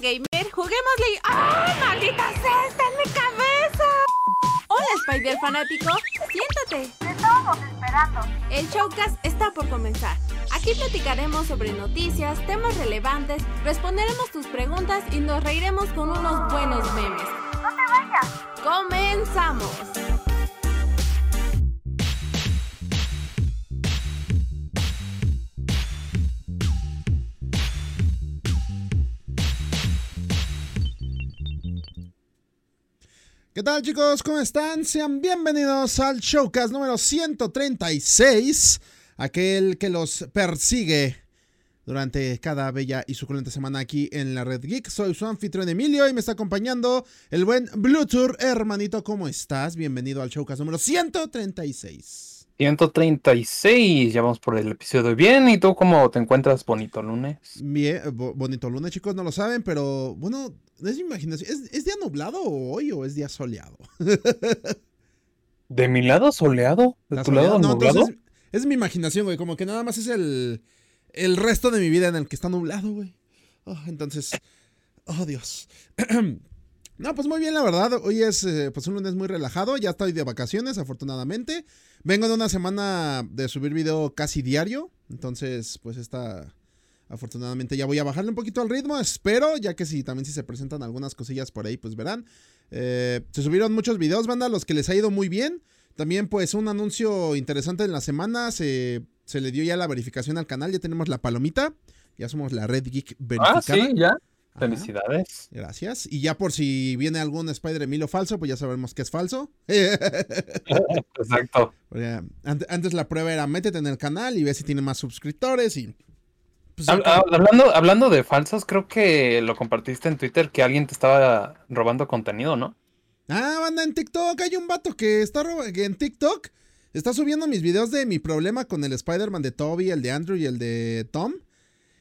gamer, juguémosle. ¡Ah, maldita sea! ¡Está en mi cabeza! Hola, Spider fanático. Siéntate. Te estábamos esperando. El showcast está por comenzar. Aquí platicaremos sobre noticias, temas relevantes, responderemos tus preguntas y nos reiremos con unos buenos memes. No te vayas. ¡Comenzamos! ¿Qué tal chicos? ¿Cómo están? Sean bienvenidos al Showcast número 136, aquel que los persigue durante cada bella y suculenta semana aquí en la Red Geek. Soy su anfitrión Emilio y me está acompañando el buen Bluetooth. Hermanito, ¿cómo estás? Bienvenido al Showcast número 136. 136, ya vamos por el episodio bien. ¿Y tú cómo te encuentras bonito lunes? Bien, bo- bonito lunes chicos, no lo saben, pero bueno, es mi imaginación. ¿Es, es día nublado hoy o es día soleado? ¿De mi lado soleado? ¿De ¿Está tu lado? No, nublado? entonces es mi imaginación, güey. Como que nada más es el, el resto de mi vida en el que está nublado, güey. Oh, entonces, oh Dios. No, pues muy bien, la verdad. Hoy es eh, pues un lunes muy relajado. Ya estoy de vacaciones, afortunadamente. Vengo de una semana de subir video casi diario. Entonces, pues esta. Afortunadamente ya voy a bajarle un poquito al ritmo. Espero, ya que si también si se presentan algunas cosillas por ahí, pues verán. Eh, se subieron muchos videos, banda, los que les ha ido muy bien. También, pues, un anuncio interesante en la semana. Se, se le dio ya la verificación al canal. Ya tenemos la palomita. Ya somos la Red Geek verificada. Ah, sí, ya. Ajá. Felicidades. Gracias. Y ya por si viene algún Spider Emilio falso, pues ya sabemos que es falso. Exacto. Porque ante- antes la prueba era métete en el canal y ve si tiene más suscriptores y. Pues, Hab- hab- hablando, hablando de falsos, creo que lo compartiste en Twitter que alguien te estaba robando contenido, ¿no? Ah, banda, en TikTok hay un vato que está que en TikTok está subiendo mis videos de mi problema con el Spider-Man de Toby, el de Andrew y el de Tom.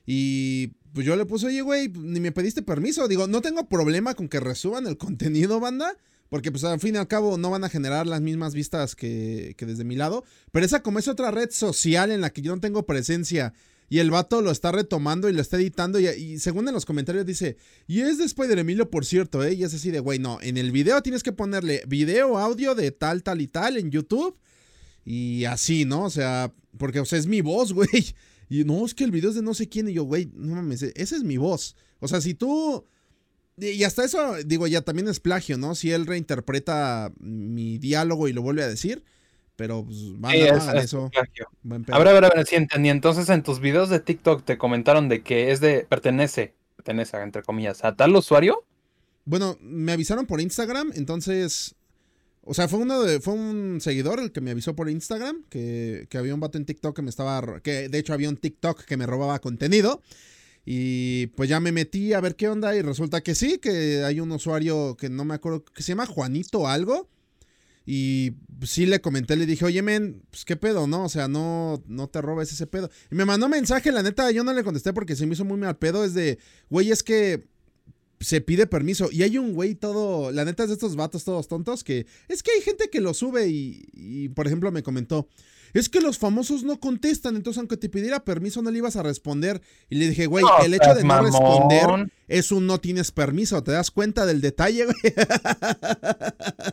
Y pues yo le puse, oye, güey, ni me pediste permiso. Digo, no tengo problema con que resuban el contenido, banda. Porque pues al fin y al cabo no van a generar las mismas vistas que, que desde mi lado. Pero esa como es otra red social en la que yo no tengo presencia. Y el vato lo está retomando y lo está editando. Y, según en los comentarios dice, y es de Spider Emilio, por cierto, ¿eh? Y es así de, güey, no, en el video tienes que ponerle video, audio de tal, tal y tal en YouTube. Y así, ¿no? O sea, porque, o es mi voz, güey. Y no, es que el video es de no sé quién. Y yo, güey, no mames, esa es mi voz. O sea, si tú... Y hasta eso, digo, ya también es plagio, ¿no? Si él reinterpreta mi diálogo y lo vuelve a decir. Pero, pues, van Sí, a es- es eso. A ver, a ver, a ver, sí entendí. Entonces en tus videos de TikTok te comentaron de que es de, pertenece, pertenece, entre comillas, a tal usuario. Bueno, me avisaron por Instagram, entonces. O sea, fue uno de, fue un seguidor el que me avisó por Instagram que, que había un vato en TikTok que me estaba. que de hecho había un TikTok que me robaba contenido. Y pues ya me metí a ver qué onda. Y resulta que sí, que hay un usuario que no me acuerdo, que se llama Juanito algo. Y pues, sí le comenté, le dije, oye, men, pues qué pedo, ¿no? O sea, no, no te robes ese pedo. Y me mandó mensaje, la neta, yo no le contesté porque se me hizo muy mal pedo. Es de, güey, es que se pide permiso. Y hay un güey todo, la neta es de estos vatos todos tontos que es que hay gente que lo sube y, y, por ejemplo, me comentó, es que los famosos no contestan, entonces aunque te pidiera permiso no le ibas a responder. Y le dije, güey, el hecho de no responder es un no tienes permiso, ¿te das cuenta del detalle, güey?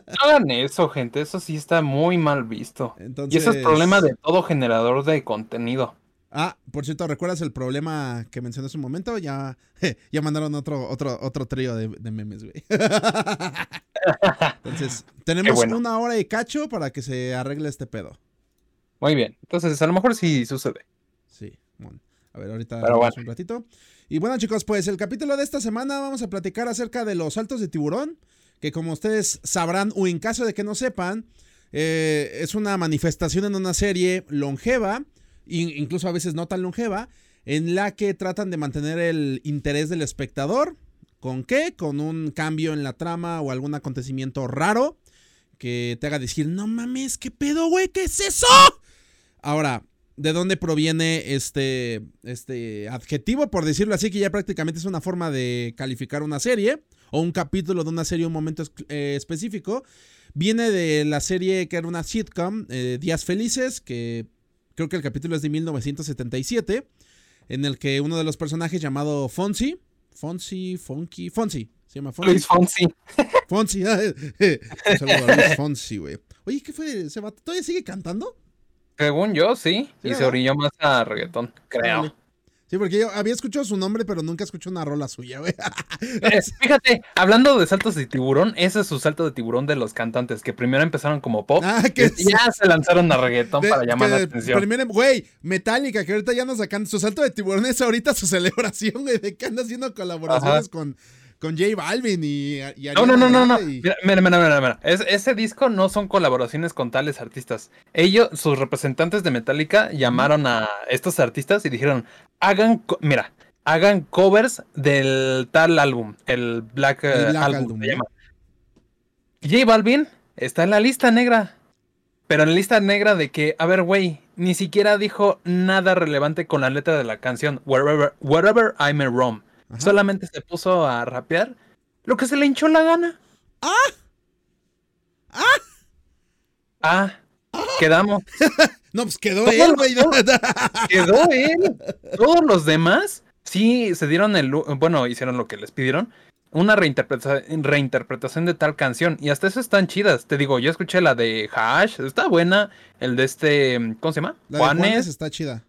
No hagan eso, gente. Eso sí está muy mal visto. Entonces... Y ese es problema de todo generador de contenido. Ah, por cierto, ¿recuerdas el problema que mencioné hace un momento? Ya, ya mandaron otro, otro, otro trío de, de memes, güey. Entonces, tenemos bueno. una hora y cacho para que se arregle este pedo. Muy bien. Entonces, a lo mejor sí sucede. Sí, bueno. A ver, ahorita Pero vamos bueno. un ratito. Y bueno, chicos, pues el capítulo de esta semana vamos a platicar acerca de los saltos de tiburón, que como ustedes sabrán, o en caso de que no sepan, eh, es una manifestación en una serie longeva, in- incluso a veces no tan longeva, en la que tratan de mantener el interés del espectador. ¿Con qué? Con un cambio en la trama o algún acontecimiento raro que te haga decir, no mames, ¿qué pedo, güey? ¿Qué es eso? Ahora, ¿de dónde proviene este, este adjetivo? Por decirlo así, que ya prácticamente es una forma de calificar una serie o un capítulo de una serie, un momento eh, específico. Viene de la serie que era una sitcom, eh, Días Felices, que creo que el capítulo es de 1977, en el que uno de los personajes llamado Fonzie, Fonsi, Funky, Fonsi. Se llama Fonsi. Luis Fonsi. Fonsi. ah, eh, eh, un saludo a Luis Fonsi, güey. Oye, ¿qué fue? ¿Ese vato todavía sigue cantando? Según yo, sí. Sí, Y se orilló más a reggaetón, creo. Sí, porque yo había escuchado su nombre, pero nunca escuché una rola suya, güey. Eh, fíjate, hablando de saltos de tiburón, ese es su salto de tiburón de los cantantes, que primero empezaron como pop Ah, que y ya se lanzaron a reggaetón De- para llamar la atención. primero- Güey, Metallica, que ahorita ya nos sacan su salto de tiburón es ahorita su celebración, güey, de que anda haciendo colaboraciones con, con J Balvin y, y No, no, no, no, no. Y- Mira, mira, mira, mira, mira. Es- ese disco no son colaboraciones con tales artistas. Ellos, sus representantes de Metallica, llamaron a estos artistas y dijeron, hagan, mira, hagan covers del tal álbum, el Black, El Black Album, Album, se. J Balvin está en la lista negra. Pero en la lista negra de que, a ver, güey, ni siquiera dijo nada relevante con la letra de la canción Wherever, Wherever I'm in Rome. Ajá. Solamente se puso a rapear lo que se le hinchó la gana. Ah, quedamos. No, pues quedó él, güey. Quedó él. Todos los demás sí se dieron el. Bueno, hicieron lo que les pidieron. Una reinterpreta- reinterpretación de tal canción. Y hasta eso están chidas. Te digo, yo escuché la de Hash. Está buena. El de este. ¿Cómo se llama? La de Juanes Juanes. está chida.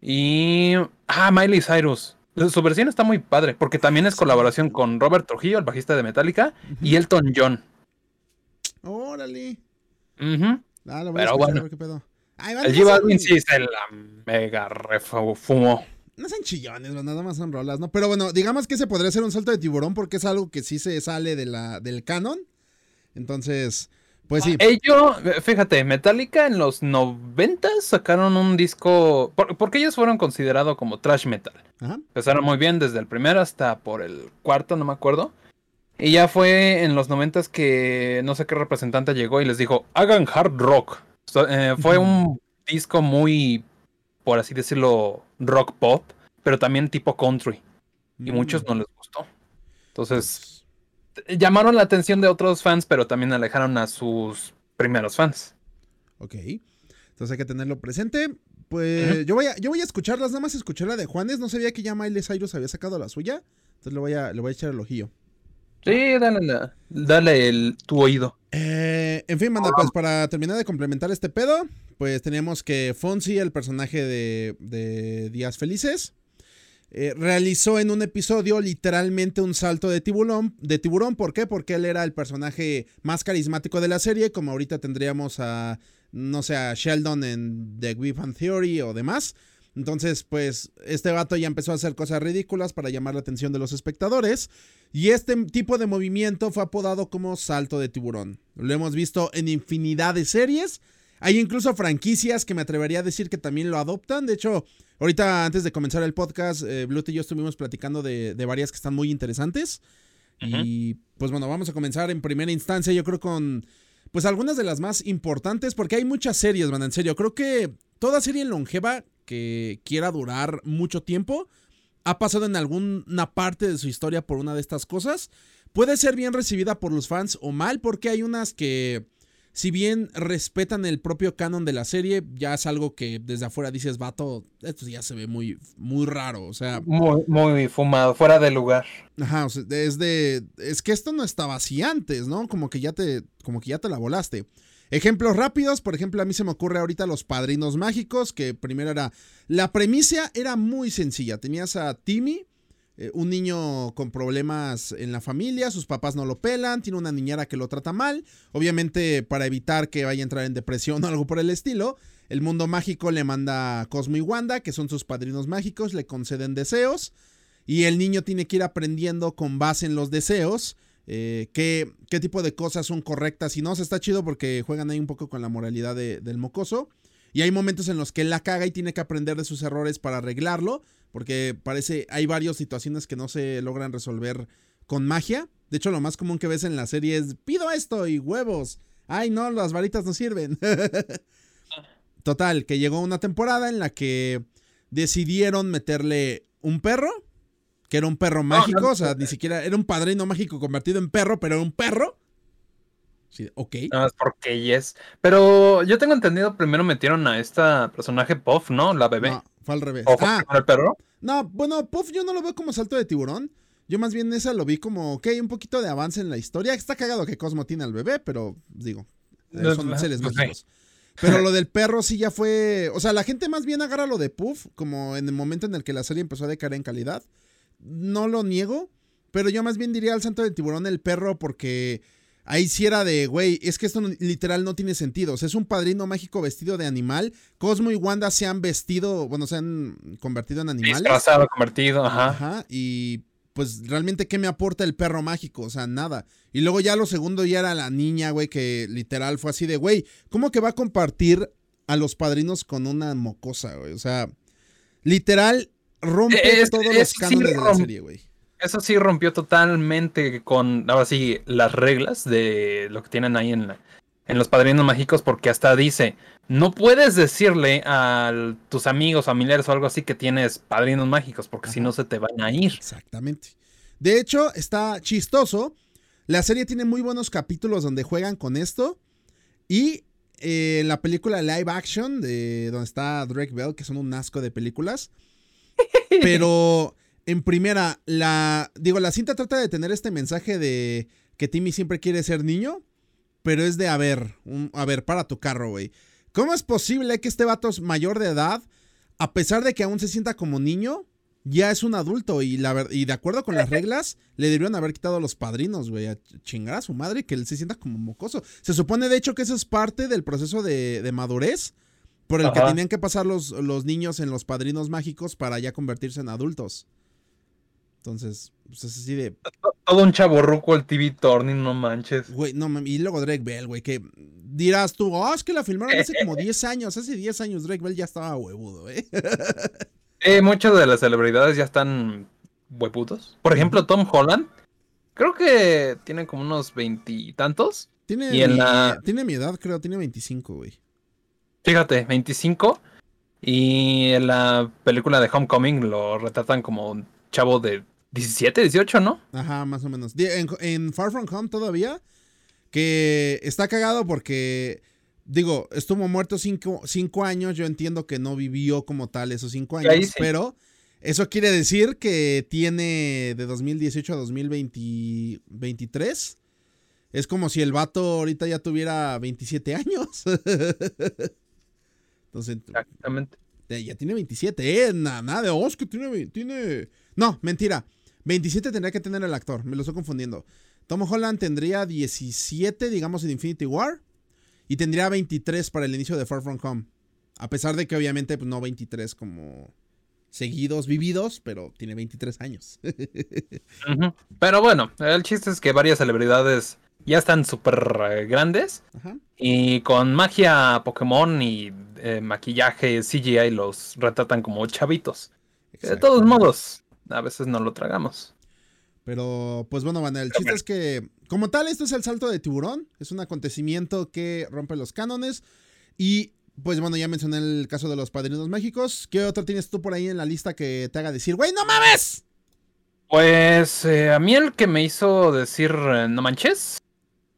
Y. Ah, Miley Cyrus. Su versión está muy padre. Porque también es colaboración con Robert Trujillo, el bajista de Metallica. Y Elton John. Órale. Ujú. Ah, lo a Pero bueno. a ver qué pedo. Ay, vale, El sean- Balvin sí se la mega refumó. No sean chillones, nada más son rolas, ¿no? Pero bueno, digamos que ese podría ser un salto de tiburón porque es algo que sí se sale de la, del canon. Entonces, pues sí. Ellos, fíjate, Metallica en los 90 sacaron un disco, por- porque ellos fueron considerados como trash metal. Ajá. Empezaron muy bien desde el primero hasta por el cuarto, no me acuerdo. Y ya fue en los 90 que no sé qué representante llegó y les dijo, hagan hard rock. So- eh, fue un disco muy, por así decirlo, rock pop, pero también tipo country. Y Mm, muchos no les gustó. Entonces, llamaron la atención de otros fans, pero también alejaron a sus primeros fans. Ok. Entonces hay que tenerlo presente. Pues yo, voy a, yo voy a escucharlas, nada más escuché la de Juanes. No sabía que ya Miley Cyrus había sacado la suya. Entonces le voy a, le voy a echar el ojillo. Sí, dale, la- dale el, tu oído. Eh, en fin, manda, pues para terminar de complementar este pedo, pues tenemos que Fonsi, el personaje de, de Días Felices, eh, realizó en un episodio literalmente un salto de tiburón, de tiburón. ¿Por qué? Porque él era el personaje más carismático de la serie, como ahorita tendríamos a, no sé, a Sheldon en The Big Bang Theory o demás. Entonces, pues, este vato ya empezó a hacer cosas ridículas para llamar la atención de los espectadores. Y este tipo de movimiento fue apodado como salto de tiburón. Lo hemos visto en infinidad de series. Hay incluso franquicias que me atrevería a decir que también lo adoptan. De hecho, ahorita antes de comenzar el podcast, eh, y yo estuvimos platicando de, de varias que están muy interesantes. Y pues bueno, vamos a comenzar en primera instancia, yo creo con pues algunas de las más importantes, porque hay muchas series, man, en serio. Creo que toda serie longeva que quiera durar mucho tiempo ha pasado en alguna parte de su historia por una de estas cosas. Puede ser bien recibida por los fans o mal, porque hay unas que, si bien respetan el propio canon de la serie, ya es algo que desde afuera dices, vato, esto ya se ve muy, muy raro. O sea, Muy, muy fumado, fuera de lugar. Ajá, o sea, es de. Es que esto no estaba así antes, ¿no? Como que ya te. Como que ya te la volaste. Ejemplos rápidos, por ejemplo, a mí se me ocurre ahorita los padrinos mágicos, que primero era. La premisa era muy sencilla. Tenías a Timmy, eh, un niño con problemas en la familia, sus papás no lo pelan, tiene una niñera que lo trata mal. Obviamente, para evitar que vaya a entrar en depresión o algo por el estilo, el mundo mágico le manda a Cosmo y Wanda, que son sus padrinos mágicos, le conceden deseos. Y el niño tiene que ir aprendiendo con base en los deseos eh, qué, qué tipo de cosas son correctas y no. O sea, está chido porque juegan ahí un poco con la moralidad de- del mocoso. Y hay momentos en los que él la caga y tiene que aprender de sus errores para arreglarlo. Porque parece, hay varias situaciones que no se logran resolver con magia. De hecho, lo más común que ves en la serie es, pido esto y huevos. Ay, no, las varitas no sirven. Total, que llegó una temporada en la que decidieron meterle un perro, que era un perro mágico, no, o sea, ni siquiera era un padrino mágico convertido en perro, pero era un perro. Sí, ok. Nada más porque yes. Pero yo tengo entendido, primero metieron a esta personaje Puff, ¿no? La bebé. No, fue al revés. ¿O fue Ah, el perro? no, bueno, Puff yo no lo veo como salto de tiburón. Yo más bien esa lo vi como, ok, un poquito de avance en la historia. Está cagado que Cosmo tiene al bebé, pero digo, eh, son seres mágicos. Pero lo del perro sí ya fue. O sea, la gente más bien agarra lo de Puff, como en el momento en el que la serie empezó a decaer en calidad. No lo niego, pero yo más bien diría al santo del tiburón el perro, porque ahí sí era de, güey, es que esto no- literal no tiene sentido. O sea, es un padrino mágico vestido de animal. Cosmo y Wanda se han vestido, bueno, se han convertido en animales. Disfrazado, convertido, ajá. Ajá, y pues realmente, ¿qué me aporta el perro mágico? O sea, nada. Y luego ya lo segundo ya era la niña, güey, que literal fue así de, güey, ¿cómo que va a compartir a los padrinos con una mocosa, güey? O sea, literal rompe Es- todos los sí cánones de la serie, güey. Eso sí rompió totalmente con, ahora sí, las reglas de lo que tienen ahí en, la- en los padrinos mágicos, porque hasta dice, no puedes decirle a tus amigos, familiares o algo así que tienes padrinos mágicos, porque si no se te van a ir. Exactamente. De hecho, está chistoso. La serie tiene muy buenos capítulos donde juegan con esto. Y eh, en la película live action, de donde está Drake Bell, que son un asco de películas. Pero en primera, la. Digo, la cinta trata de tener este mensaje de que Timmy siempre quiere ser niño. Pero es de, a ver, un- a ver, para tu carro, güey. ¿Cómo es posible que este vato es mayor de edad, a pesar de que aún se sienta como niño, ya es un adulto y, la ver- y de acuerdo con las reglas, le debieron haber quitado a los padrinos, güey, a chingar a su madre y que él se sienta como mocoso. Se supone, de hecho, que eso es parte del proceso de, de madurez por el que tenían que pasar los, los niños en los padrinos mágicos para ya convertirse en adultos. Entonces, pues es así de, Todo un chaborruco el TV Turning, no manches. güey, no mames, y luego Drake Bell, güey, que dirás tú, oh, es que la filmaron hace como 10 años, hace 10 años Drake Bell ya estaba huevudo, ¿eh? Eh, muchas de las celebridades ya están hueputos. Por ejemplo, Tom Holland, creo que tiene como unos veintitantos. Tiene, Y en mi, la- tiene mi edad, creo, tiene 25, güey. Fíjate, 25. Y en la película de Homecoming lo retratan como un chavo de 17, 18, ¿no? Ajá, más o menos. En, en Far From Home todavía, que está cagado porque, digo, estuvo muerto cinco, cinco años, yo entiendo que no vivió como tal esos cinco años, sí. pero eso quiere decir que tiene de 2018 a 2023. Es como si el vato ahorita ya tuviera 27 años. Entonces, Exactamente. Ya tiene 27, ¿eh? Nada, nada de, que tiene, tiene... No, mentira. 27 tendría que tener el actor, me lo estoy confundiendo. Tom Holland tendría 17, digamos, en Infinity War. Y tendría 23 para el inicio de Far From Home. A pesar de que obviamente pues, no 23 como seguidos, vividos, pero tiene 23 años. Pero bueno, el chiste es que varias celebridades ya están súper eh, grandes. Ajá. Y con magia Pokémon y eh, maquillaje CGI los retratan como chavitos. De todos modos, a veces no lo tragamos. Pero, pues bueno, Van, el chiste es que, como tal, esto es el salto de tiburón. Es un acontecimiento que rompe los cánones. Y, pues bueno, ya mencioné el caso de los padrinos mágicos. ¿Qué otro tienes tú por ahí en la lista que te haga decir, güey, no mames? Pues eh, a mí el que me hizo decir eh, no manches.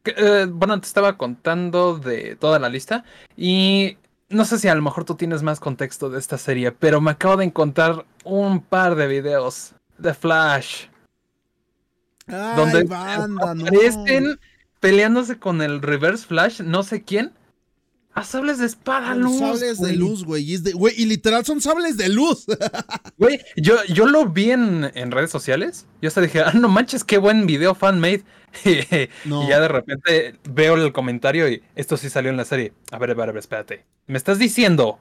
que, eh, bueno, te estaba contando de toda la lista. Y no sé si a lo mejor tú tienes más contexto de esta serie, pero me acabo de encontrar un par de videos de Flash. Ay, donde banda, no. aparecen peleándose con el Reverse Flash, no sé quién. A sables de espada, Son luz. sables de luz, güey. Y, es de- güey, y literal son sables de luz. Güey, yo, yo lo vi en, en redes sociales. Yo hasta dije, ah, no manches, qué buen video fan-made. No. Y ya de repente veo el comentario y esto sí salió en la serie. A ver, a ver, a ver, espérate. ¿Me estás diciendo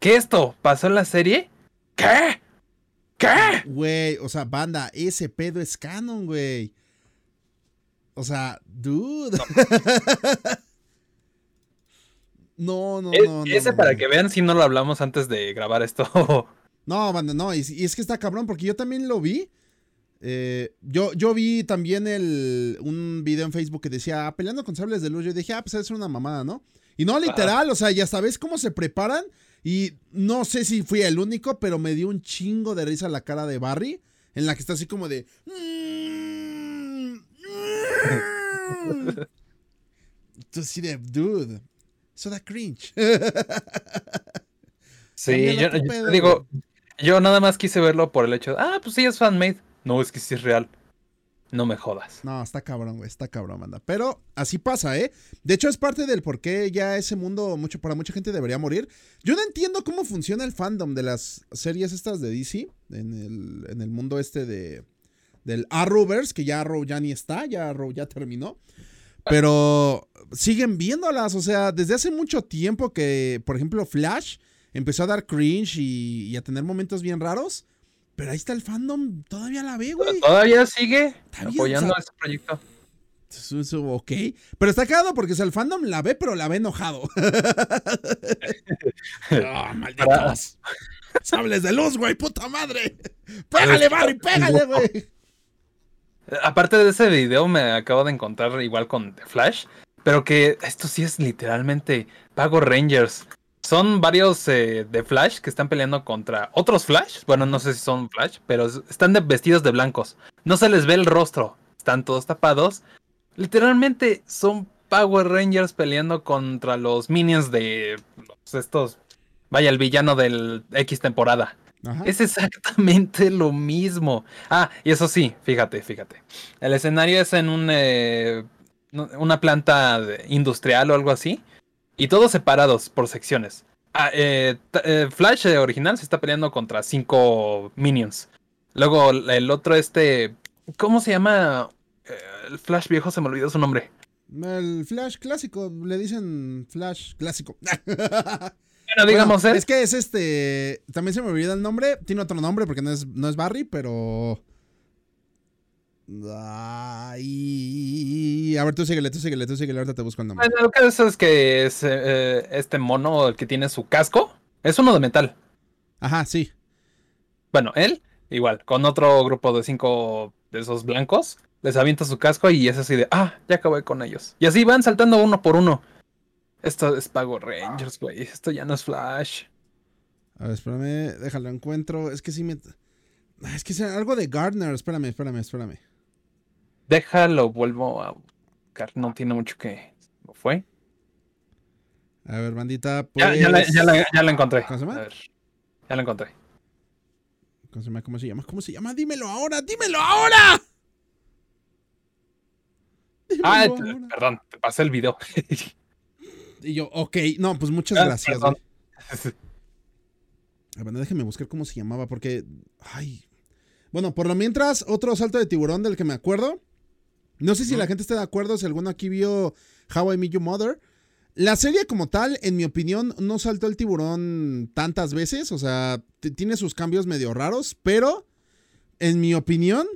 que esto pasó en la serie? ¿Qué? ¿Qué? Güey, o sea, banda, ese pedo es canon, güey. O sea, dude. No, no, Es- no, no. ese no, para que vean si no lo hablamos antes de grabar esto. No, banda, no, y, y es que está cabrón, porque yo también lo vi. Eh, yo, yo vi también el, un video en Facebook que decía, "Ah, peleando con sables de luz. Yo dije, ah, pues es una mamada, ¿no? Y no, literal, o sea, ya sabes cómo se preparan. Y no sé si fui el único, pero me dio un chingo de risa la cara de Barry, en la que está así como de... Entonces, sí, de, dude, eso da cringe. Sí, yo, digo, yo nada más quise verlo por el hecho de, ah, pues sí es fan-made. No, es que sí es real. No me jodas. No, está cabrón, güey, está cabrón, manda. Pero así pasa, ¿eh? De hecho, es parte del por qué ya ese mundo, mucho, para mucha gente debería morir. Yo no entiendo cómo funciona el fandom de las series estas de DC, en el, en el mundo este de, del Arrowverse, que ya Arrow ya ni está, ya Arrow ya terminó. Pero siguen viéndolas, o sea, desde hace mucho tiempo que, por ejemplo, Flash empezó a dar cringe y a tener momentos bien raros. Pero ahí está el fandom, todavía la ve, güey. Todavía sigue bien, apoyando o sea- ese proyecto. Eso, eso, ok. Pero está cagado porque o sea, el fandom la ve, pero la ve enojado. Ah, malditos. Sables de luz, güey, puta madre. Pégale, Barry, pégale, güey. Aparte de ese video, me acabo de encontrar igual con The Flash. Pero que esto sí es literalmente Pago Rangers. Son varios eh, de Flash que están peleando contra otros Flash. Bueno, no sé si son Flash, pero están de- vestidos de blancos. No se les ve el rostro. Están todos tapados. Literalmente son Power Rangers peleando contra los minions de los- estos. Vaya, el villano del X temporada. Ajá. Es exactamente lo mismo. Ah, y eso sí, fíjate, fíjate. El escenario es en un, eh, una planta industrial o algo así. Y todos separados por secciones. Ah, eh, eh, Flash eh, original se está peleando contra cinco minions. Luego el otro, este. ¿Cómo se llama? Eh, el Flash viejo se me olvidó su nombre. El Flash clásico, le dicen Flash clásico. Bueno, digamos, Bueno. Es que es este. También se me olvida el nombre. Tiene otro nombre porque no es, no es Barry, pero. Ay, a ver, tú síguele, tú síguele, tú síguele. Ahorita te busco el nombre. Bueno, el caso es que es eh, este mono, el que tiene su casco, es uno de metal. Ajá, sí. Bueno, él, igual, con otro grupo de cinco de esos blancos, les avienta su casco y es así de, ah, ya acabé con ellos. Y así van saltando uno por uno. Esto es Pago Rangers, güey. Esto ya no es Flash. A ver, espérame, déjalo encuentro. Es que sí me. Es que es algo de Gardner. Espérame, espérame, espérame. Déjalo, vuelvo a buscar. No tiene mucho que. ¿Cómo fue? A ver, bandita, pues. Ya, ya la, ya la- ya la encontré. ¿Cómo se llama? A ver, ya la encontré. ¿Cómo se llama? ¿Cómo se llama? ¿Cómo se llama? Dímelo ahora, dímelo ahora. Dímelo Ah, ahora. te- perdón, te pasé el video. Y yo, ok, no, pues muchas Ah, gracias. perdón. güey. A ver, déjeme buscar cómo se llamaba, porque. Ay. Bueno, por lo mientras, otro salto de tiburón del que me acuerdo. No sé si la gente está de acuerdo, si alguno aquí vio How I Met Your Mother. La serie como tal, en mi opinión, no saltó el tiburón tantas veces. O sea, tiene sus cambios medio raros, pero en mi opinión,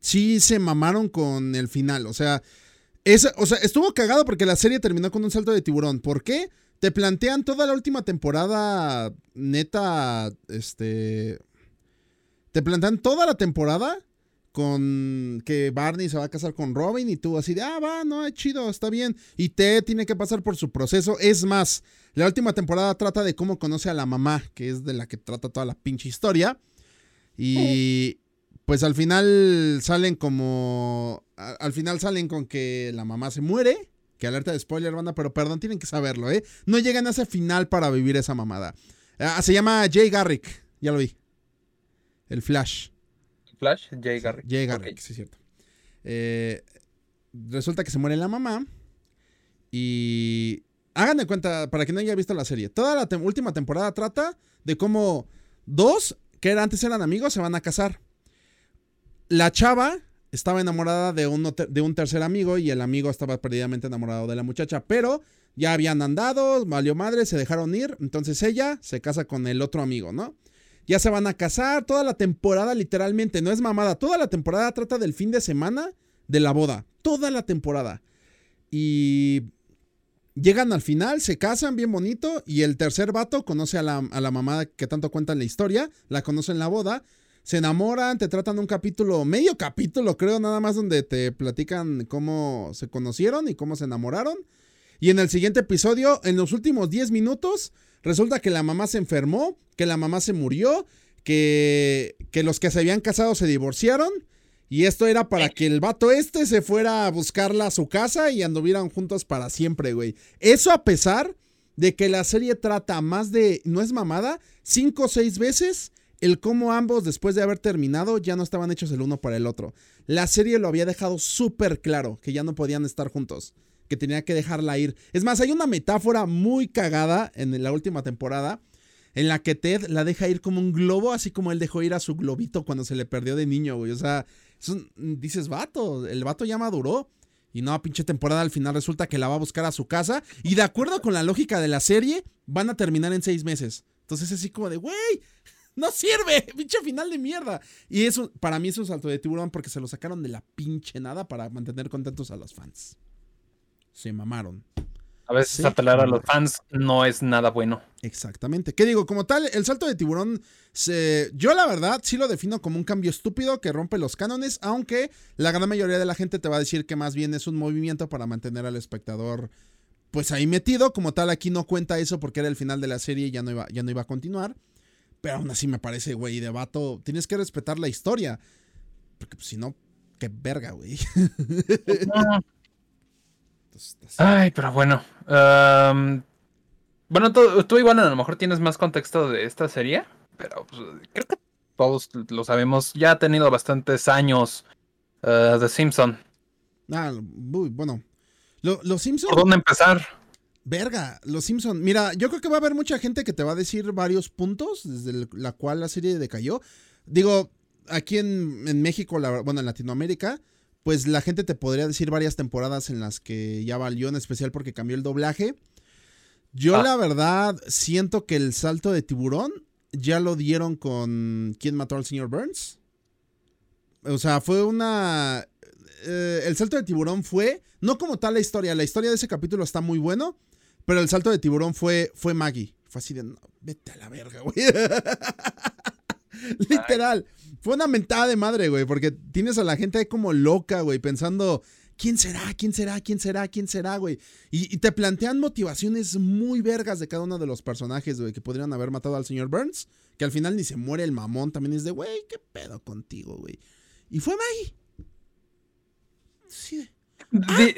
sí se mamaron con el final. O sea, esa- o sea, estuvo cagado porque la serie terminó con un salto de tiburón. ¿Por qué? Te plantean toda la última temporada, neta, este... Te plantean toda la temporada con que Barney se va a casar con Robin y tú así de, ah, va, no, es chido, está bien. Y Ted tiene que pasar por su proceso. Es más, la última temporada trata de cómo conoce a la mamá, que es de la que trata toda la pinche historia. Y pues al final salen como... Al final salen con que la mamá se muere. Que alerta de spoiler, banda, pero perdón, tienen que saberlo, ¿eh? No llegan a ese final para vivir esa mamada. Ah, se llama Jay Garrick, ya lo vi. El Flash. Flash, Jay Garrick. Jay Garrick, Ok. sí es cierto. Eh, resulta que se muere la mamá. Y hagan de cuenta, para quien no haya visto la serie, toda la última temporada trata de cómo dos, que antes eran amigos, se van a casar. La chava estaba enamorada de un, de un tercer amigo y el amigo estaba perdidamente enamorado de la muchacha, pero ya habían andado, valió madre, se dejaron ir, entonces ella se casa con el otro amigo, ¿no? Ya se van a casar, toda la temporada literalmente, no es mamada, toda la temporada trata del fin de semana de la boda, toda la temporada. Y llegan al final, se casan bien bonito y el tercer vato conoce a la, a la que tanto cuenta en la historia, la conoce en la boda, se enamoran, te tratan un capítulo, medio capítulo creo, nada más donde te platican cómo se conocieron y cómo se enamoraron. Y en el siguiente episodio, en los últimos 10 minutos, resulta que la mamá se enfermó, que la mamá se murió, que, que los que se habían casado se divorciaron. Y esto era para que el vato este se fuera a buscarla a su casa y anduvieran juntos para siempre, güey. Eso a pesar de que la serie trata más de, no es mamada, cinco o seis veces el cómo ambos, después de haber terminado, ya no estaban hechos el uno para el otro. La serie lo había dejado súper claro, que ya no podían estar juntos, que tenía que dejarla ir. Es más, hay una metáfora muy cagada en la última temporada, en la que Ted la deja ir como un globo, así como él dejó ir a su globito cuando se le perdió de niño, güey. O sea, dices, vato, el vato ya maduró. Y no, pinche temporada al final resulta que la va a buscar a su casa. Y de acuerdo con la lógica de la serie, van a terminar en seis meses. Entonces es así como de, güey, no sirve, pinche final de mierda. Y eso, para mí es un salto de tiburón porque se lo sacaron de la pinche nada para mantener contentos a los fans. Se mamaron. A veces apelar a los fans no es nada bueno. Exactamente. ¿Qué digo? Como tal, el salto de tiburón, se... yo la verdad sí lo defino como un cambio estúpido que rompe los cánones, aunque la gran mayoría de la gente te va a decir que más bien es un movimiento para mantener al espectador pues ahí metido. Como tal, aquí no cuenta eso porque era el final de la serie y ya no iba, ya no iba a continuar. Pero aún así me parece, güey, de vato, tienes que respetar la historia. Porque pues, si no, qué verga, güey. Ay, pero bueno. bueno, tú, igual a lo mejor tienes más contexto de esta serie, pero pues, creo que todos lo sabemos. Ya ha tenido bastantes años uh, The Simpson. Ah, bueno. los Simpson. ¿Por dónde empezar? Verga, Los Simpson. Mira, yo creo que va a haber mucha gente que te va a decir varios puntos desde la cual la serie decayó. Digo, aquí en, en México, bueno, en Latinoamérica, pues la gente te podría decir varias temporadas en las que ya valió, en especial porque cambió el doblaje. Yo ah. la verdad siento que el salto de tiburón ya lo dieron con ¿Quién mató al señor Burns? O sea, fue una... Eh, el salto de tiburón fue, no como tal la historia, la historia de ese capítulo está muy bueno, pero el salto de tiburón fue, fue Maggie. Fue así de, vete a la verga, güey. Literal. Fue una mentada de madre, güey, porque tienes a la gente ahí como loca, güey, pensando, ¿quién será? ¿Quién será? ¿Quién será? ¿Quién será, güey? Y, te plantean motivaciones muy vergas de cada uno de los personajes, güey, que podrían haber matado al señor Burns, que al final ni se muere el mamón, también es de, güey, ¿qué pedo contigo, güey? Y fue Maggie. Sí.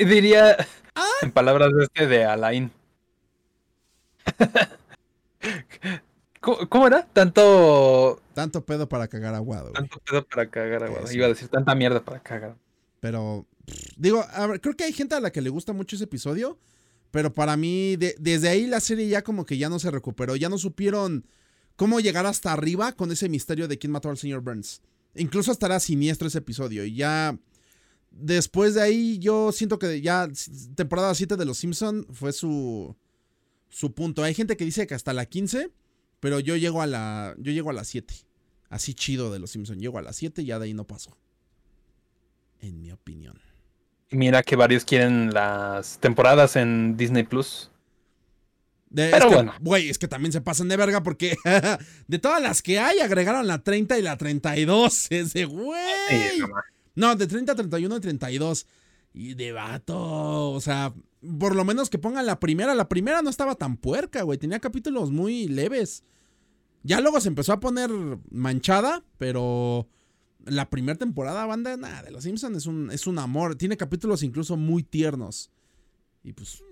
diría, ¿Ah? en palabras de este de Alain. ¿Cómo, era? Tanto. Tanto pedo para cagar aguado. Tanto pedo para cagar aguado. Iba a decir tanta mierda para cagar. Pero, digo, creo que hay gente a la que le gusta mucho ese episodio. Pero para mí, desde ahí la serie ya como que ya no se recuperó. Ya no supieron cómo llegar hasta arriba con ese misterio de quién mató al señor Burns. Incluso estará siniestro ese episodio. Y ya. Después de ahí, yo siento que ya temporada 7 de Los Simpson fue su, su punto. Hay gente que dice que hasta la 15 pero yo llego a la. Yo llego a las 7. Así chido de los Simpsons. Llego a las 7 y ya de ahí no paso. En mi opinión. Mira que varios quieren las temporadas en Disney Plus. Pero bueno. Güey, es que también se pasan de verga porque de todas las que hay, agregaron la 30 y la 32. Ese güey. no, de 30 a 31 y 32. Y de vato. O sea, por lo menos que pongan la primera. La primera no estaba tan puerca, güey. Tenía capítulos muy leves. Ya luego se empezó a poner manchada, pero la primera temporada, banda, nada, de Los Simpsons es un, es un amor. Tiene capítulos incluso muy tiernos. Y pues.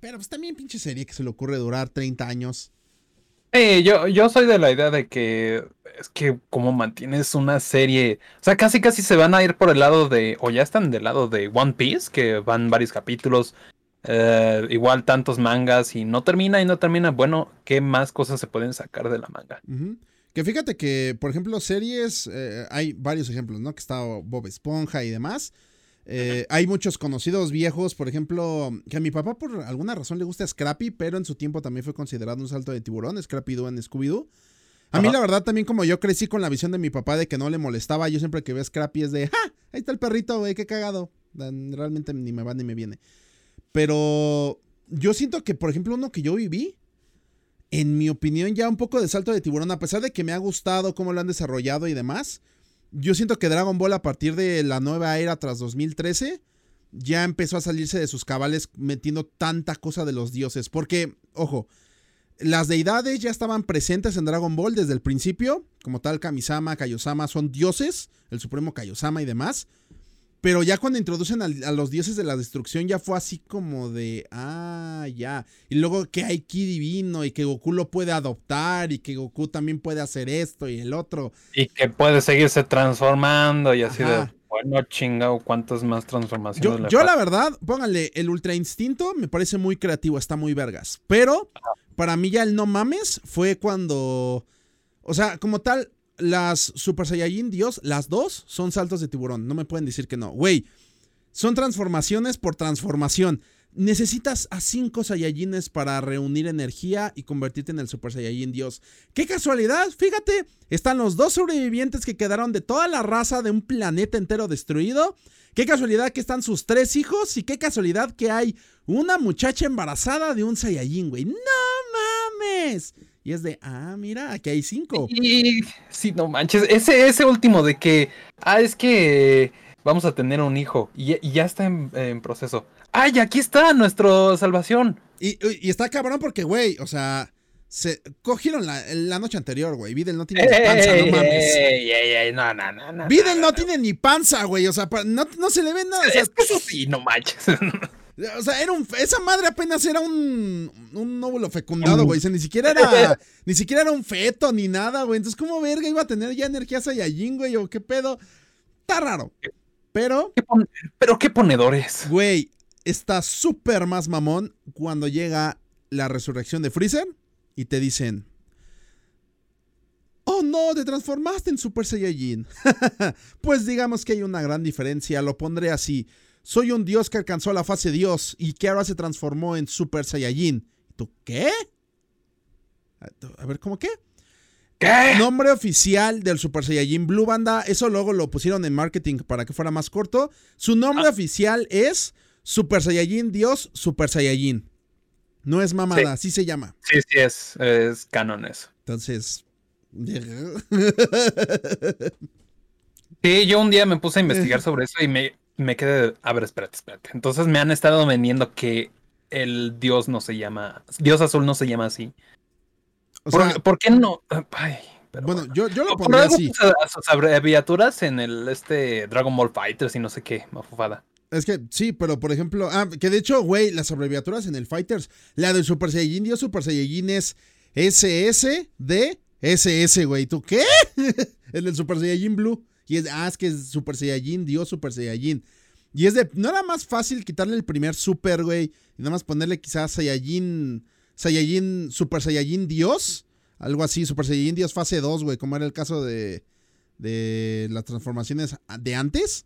Pero pues también pinche serie que se le ocurre durar 30 años. Eh, yo, yo soy de la idea de que es que como mantienes una serie, o sea, casi casi se van a ir por el lado de, o ya están del lado de One Piece, que van varios capítulos, eh, igual tantos mangas y no termina y no termina, bueno, ¿qué más cosas se pueden sacar de la manga? Que fíjate que, por ejemplo, series, eh, hay varios ejemplos, ¿no? Que está Bob Esponja y demás. Eh, hay muchos conocidos viejos, por ejemplo, que a mi papá por alguna razón le gusta Scrappy, pero en su tiempo también fue considerado un salto de tiburón, Scrappy Doo en Scooby-Doo. A mí la verdad también como yo crecí con la visión de mi papá de que no le molestaba, yo siempre que veo Scrappy es de, ¡ja! Ahí está el perrito, güey, qué cagado. Realmente ni me va ni me viene. Pero yo siento que, por ejemplo, uno que yo viví, en mi opinión, ya un poco de salto de tiburón, a pesar de que me ha gustado cómo lo han desarrollado y demás, yo siento que Dragon Ball a partir de la nueva era tras 2013 ya empezó a salirse de sus cabales metiendo tanta cosa de los dioses. Porque, ojo, las deidades ya estaban presentes en Dragon Ball desde el principio, como tal Kamisama, Kaiosama son dioses, el supremo Kaiosama y demás. Pero ya cuando introducen a, los dioses de la destrucción, ya fue así como de, ah, ya. Y luego que hay ki divino y que Goku lo puede adoptar y que Goku también puede hacer esto y el otro. Y que puede seguirse transformando y así Ajá. de, bueno, chingado, ¿cuántas más transformaciones Yo, le yo la verdad, pónganle, el Ultra Instinto me parece muy creativo, está muy vergas. Pero para mí ya el no mames fue cuando, o sea, como tal, las Super Saiyajin Dios, las dos son saltos de tiburón, no me pueden decir que no. Güey, son transformaciones por transformación. Necesitas a cinco Saiyajines para reunir energía y convertirte en el Super Saiyajin Dios. ¡Qué casualidad! Fíjate, están los dos sobrevivientes que quedaron de toda la raza de un planeta entero destruido. Qué casualidad que están sus tres hijos y qué casualidad que hay una muchacha embarazada de un Saiyajin, güey. ¡No mames! Y es de, ah, mira, aquí hay cinco. Y sí, no manches, ese, ese último de que, ah, es que vamos a tener un hijo y, ya- y ya está en, en proceso. ¡Ay, aquí está nuestra salvación! Y, y está cabrón porque, güey, o sea, se cogieron la, la noche anterior, güey. Videl no tiene ni panza, no mames. Ey, ey, ey, no, no, no, no, Videl no, no tiene ni panza, güey. O sea, no, no se le ve nada. O sea, Es que eso sí, no manches. o sea, era un, esa madre apenas era un, un óvulo fecundado, güey. O sea, ni siquiera era, ni siquiera era un feto ni nada, güey. Entonces, ¿cómo verga iba a tener ya energía Saiyajin, güey? O qué pedo. Está raro. Pero, ¿Qué Pero qué ponedores. güey, está súper más mamón cuando llega la resurrección de Freezer y te dicen. Oh no, te transformaste en Super Saiyajin. pues digamos que hay una gran diferencia, lo pondré así. Soy un dios que alcanzó la fase dios y que ahora se transformó en Super Saiyajin. ¿Tú qué? A a ver, ¿cómo qué? ¿Qué? Nombre oficial del Super Saiyajin Blue Banda. Eso luego lo pusieron en marketing para que fuera más corto. Su nombre oficial es Super Saiyajin Dios Super Saiyajin. No es mamada, así se llama. Sí, sí, es, es canon eso. Entonces. Sí, yo un día me puse a investigar sobre eso y me, me quedé, a ver, espérate, espérate. Entonces me han estado vendiendo que el dios no se llama, dios azul no se llama así. O ¿Por, sea, por qué no? Ay, pero bueno, yo, yo lo pondría así. sus abreviaturas en el este Dragon Ball Fighters y no sé qué, mafufada. Es que sí, pero por ejemplo, ah, que de hecho, güey, las abreviaturas en el Fighters, la del Super Saiyajin Dios Super Saiyajin es SSD SS, güey. ¿Tú qué? el del Super Saiyajin Blue. Y es, ah, es que es Super Saiyajin Dios Super Saiyajin. Y es de, ¿no era más fácil quitarle el primer Super, güey? Y nada más ponerle quizás Saiyajin, Saiyajin, Super Saiyajin Dios. Algo así, Super Saiyajin Dios fase 2, güey, como era el caso de, de las transformaciones de antes.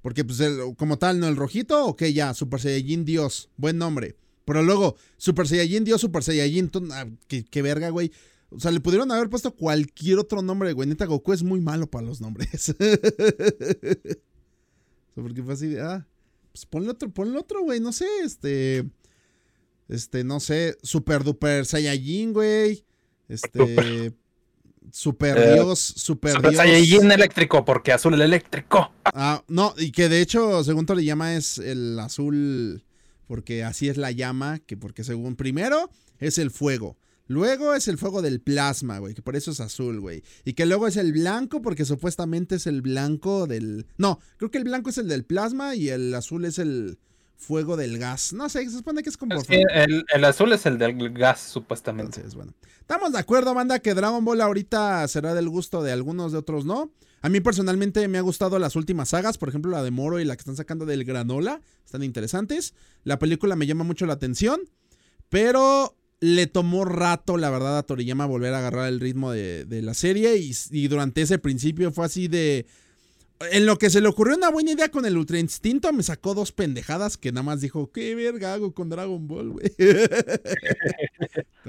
Porque, pues, como tal, ¿no? El rojito, ok, ya, Super Saiyajin Dios, buen nombre. Pero luego, Super Saiyajin Dios, Super Saiyajin, ah, qué, qué verga, güey. O sea, le pudieron haber puesto cualquier otro nombre, güey. Neta, Goku es muy malo para los nombres. O sea, Porque fue así de, ah, pues ponle otro, ponle otro, güey, no sé, este, este, no sé, Super Duper Saiyajin, güey. Este, Super Eh, Dios, Super, Super Dios. Saiyajin eléctrico, porque azul el eléctrico. Ah, no, y que de hecho, según le llama, es el azul, porque así es la llama, que porque según primero es el fuego. Luego es el fuego del plasma, güey, que por eso es azul, güey. Y que luego es el blanco, porque supuestamente es el blanco del... No, creo que el blanco es el del plasma y el azul es el fuego del gas. No sé, se supone que es como... Es que el, el azul es el del gas, supuestamente. Entonces, bueno. Estamos de acuerdo, banda, que Dragon Ball ahorita será del gusto de algunos, de otros no. A mí personalmente me ha gustado las últimas sagas, por ejemplo la de Moro y la que están sacando del Granola. Están interesantes. La película me llama mucho la atención. Pero le tomó rato, la verdad, a Toriyama volver a agarrar el ritmo de, de la serie. Y, durante ese principio fue así de... En lo que se le ocurrió una buena idea con el Ultra Instinto, me sacó dos pendejadas que nada más dijo, ¿qué verga hago con Dragon Ball, güey?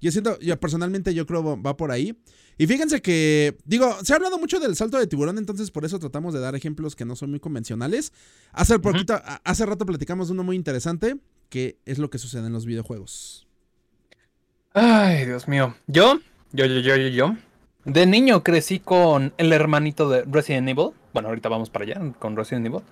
Yo siento, yo personalmente yo creo va por ahí. Y fíjense que, digo, se ha hablado mucho del salto de tiburón, entonces por eso tratamos de dar ejemplos que no son muy convencionales. Hace, poquito, hace rato platicamos de uno muy interesante, que es lo que sucede en los videojuegos. Ay, Dios mío. Yo, yo, yo, yo, yo, yo. De niño crecí con el hermanito de Resident Evil. Bueno, ahorita vamos para allá con Resident Evil.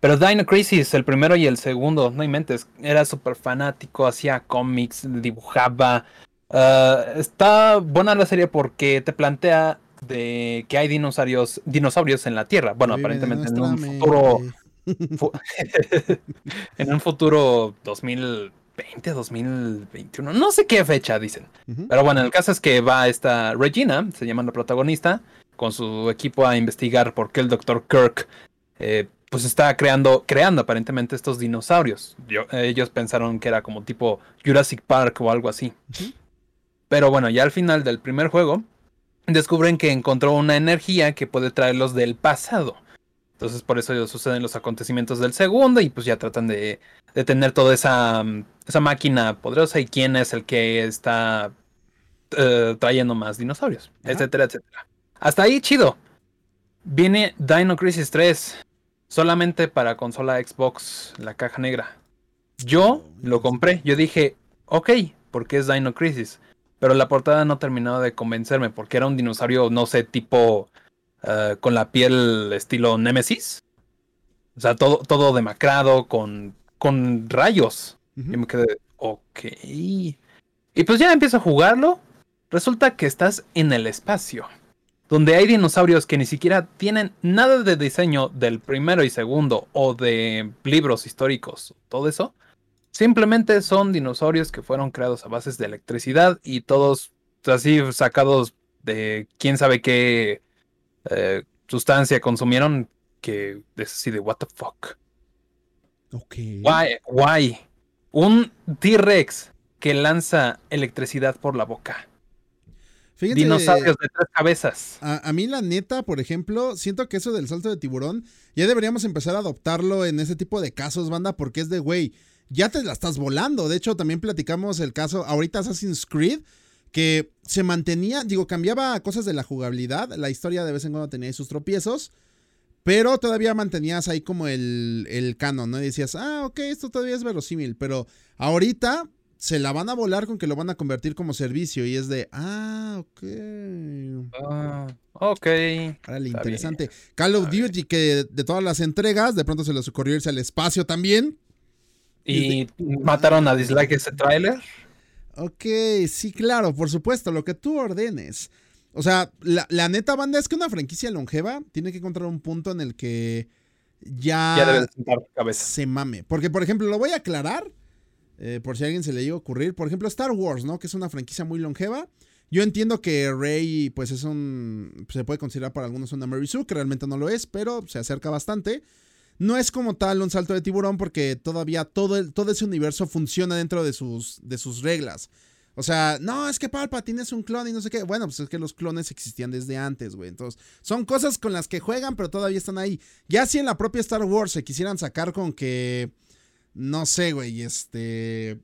Pero Dino Crisis, el primero y el segundo, no inventes. Era súper fanático, hacía cómics, dibujaba. Ah, está buena la serie porque te plantea de que hay dinosaurios, dinosaurios en la Tierra. Bueno, aparentemente en, un futuro, fu- en un futuro 2020, 2021, no sé qué fecha dicen. Pero bueno, el caso es que va esta Regina, se llama la protagonista, con su equipo a investigar por qué el Dr. Kirk eh, pues está creando, creando aparentemente estos dinosaurios. Yo- ellos pensaron que era como tipo Jurassic Park o algo así. Pero bueno, ya al final del primer juego, descubren que encontró una energía que puede traerlos del pasado. Entonces por eso suceden los acontecimientos del segundo y pues ya tratan de, de tener toda esa, mm, esa máquina poderosa y quién es el que está eh, trayendo más dinosaurios, Ajá. etcétera, etcétera. Hasta ahí chido. Viene Dino Crisis 3 solamente para consola Xbox, la caja negra. Yo lo compré, yo dije, ok, porque es Dino Crisis. Pero la portada no terminaba de convencerme porque era un dinosaurio, no sé, tipo eh, con la piel estilo Nemesis. O sea, todo, todo demacrado, con, con rayos. Y me quedé, ok. Y pues ya empiezo a jugarlo. Resulta que estás en el espacio. Donde hay dinosaurios que ni siquiera tienen nada de diseño del primero y segundo o de libros históricos, todo eso. Simplemente son dinosaurios que fueron creados a bases de electricidad y todos así sacados de quién sabe qué eh, sustancia consumieron que es así de what the fuck. Ok. Why, why? Un T-Rex que lanza electricidad por la boca. Fíjense, Dinosaurios de tres cabezas. A, a mí la neta, por ejemplo, siento que eso del salto de tiburón ya deberíamos empezar a adoptarlo en ese tipo de casos, banda, porque es de, güey, ya te la estás volando. De hecho, también platicamos el caso, ahorita Assassin's Creed, que se mantenía, digo, cambiaba cosas de la jugabilidad, la historia de vez en cuando tenía sus tropiezos, pero todavía mantenías ahí como el, el canon, ¿no? Y decías, ah, ok, esto todavía es verosímil, pero ahorita se la van a volar con que lo van a convertir como servicio y es de, ah, ok. Ah, ok. Órale, Está interesante. Call of Duty, que de todas las entregas, de pronto se les ocurrió irse al espacio también. Y mataron a Dislike ese tráiler. Ok, sí, claro, por supuesto, lo que tú ordenes. O sea, la, la neta banda es que una franquicia longeva tiene que encontrar un punto en el que ya, Ya debe de sentar cabeza. se mame. Porque, por ejemplo, lo voy a aclarar, eh, por si a alguien se le llega a ocurrir. Por ejemplo, Star Wars, ¿no? Que es una franquicia muy longeva. Yo entiendo que Rey, pues es un. Se puede considerar para algunos una Mary Sue, que realmente no lo es, pero se acerca bastante. No es como tal un salto de tiburón, porque todavía todo, el- todo ese universo funciona dentro de sus, de sus reglas. O sea, no, es que Palpatine es un clon y no sé qué. Bueno, pues es que los clones existían desde antes, güey. Entonces, son cosas con las que juegan, pero todavía están ahí. Ya si en la propia Star Wars se quisieran sacar con que. No sé, güey, este.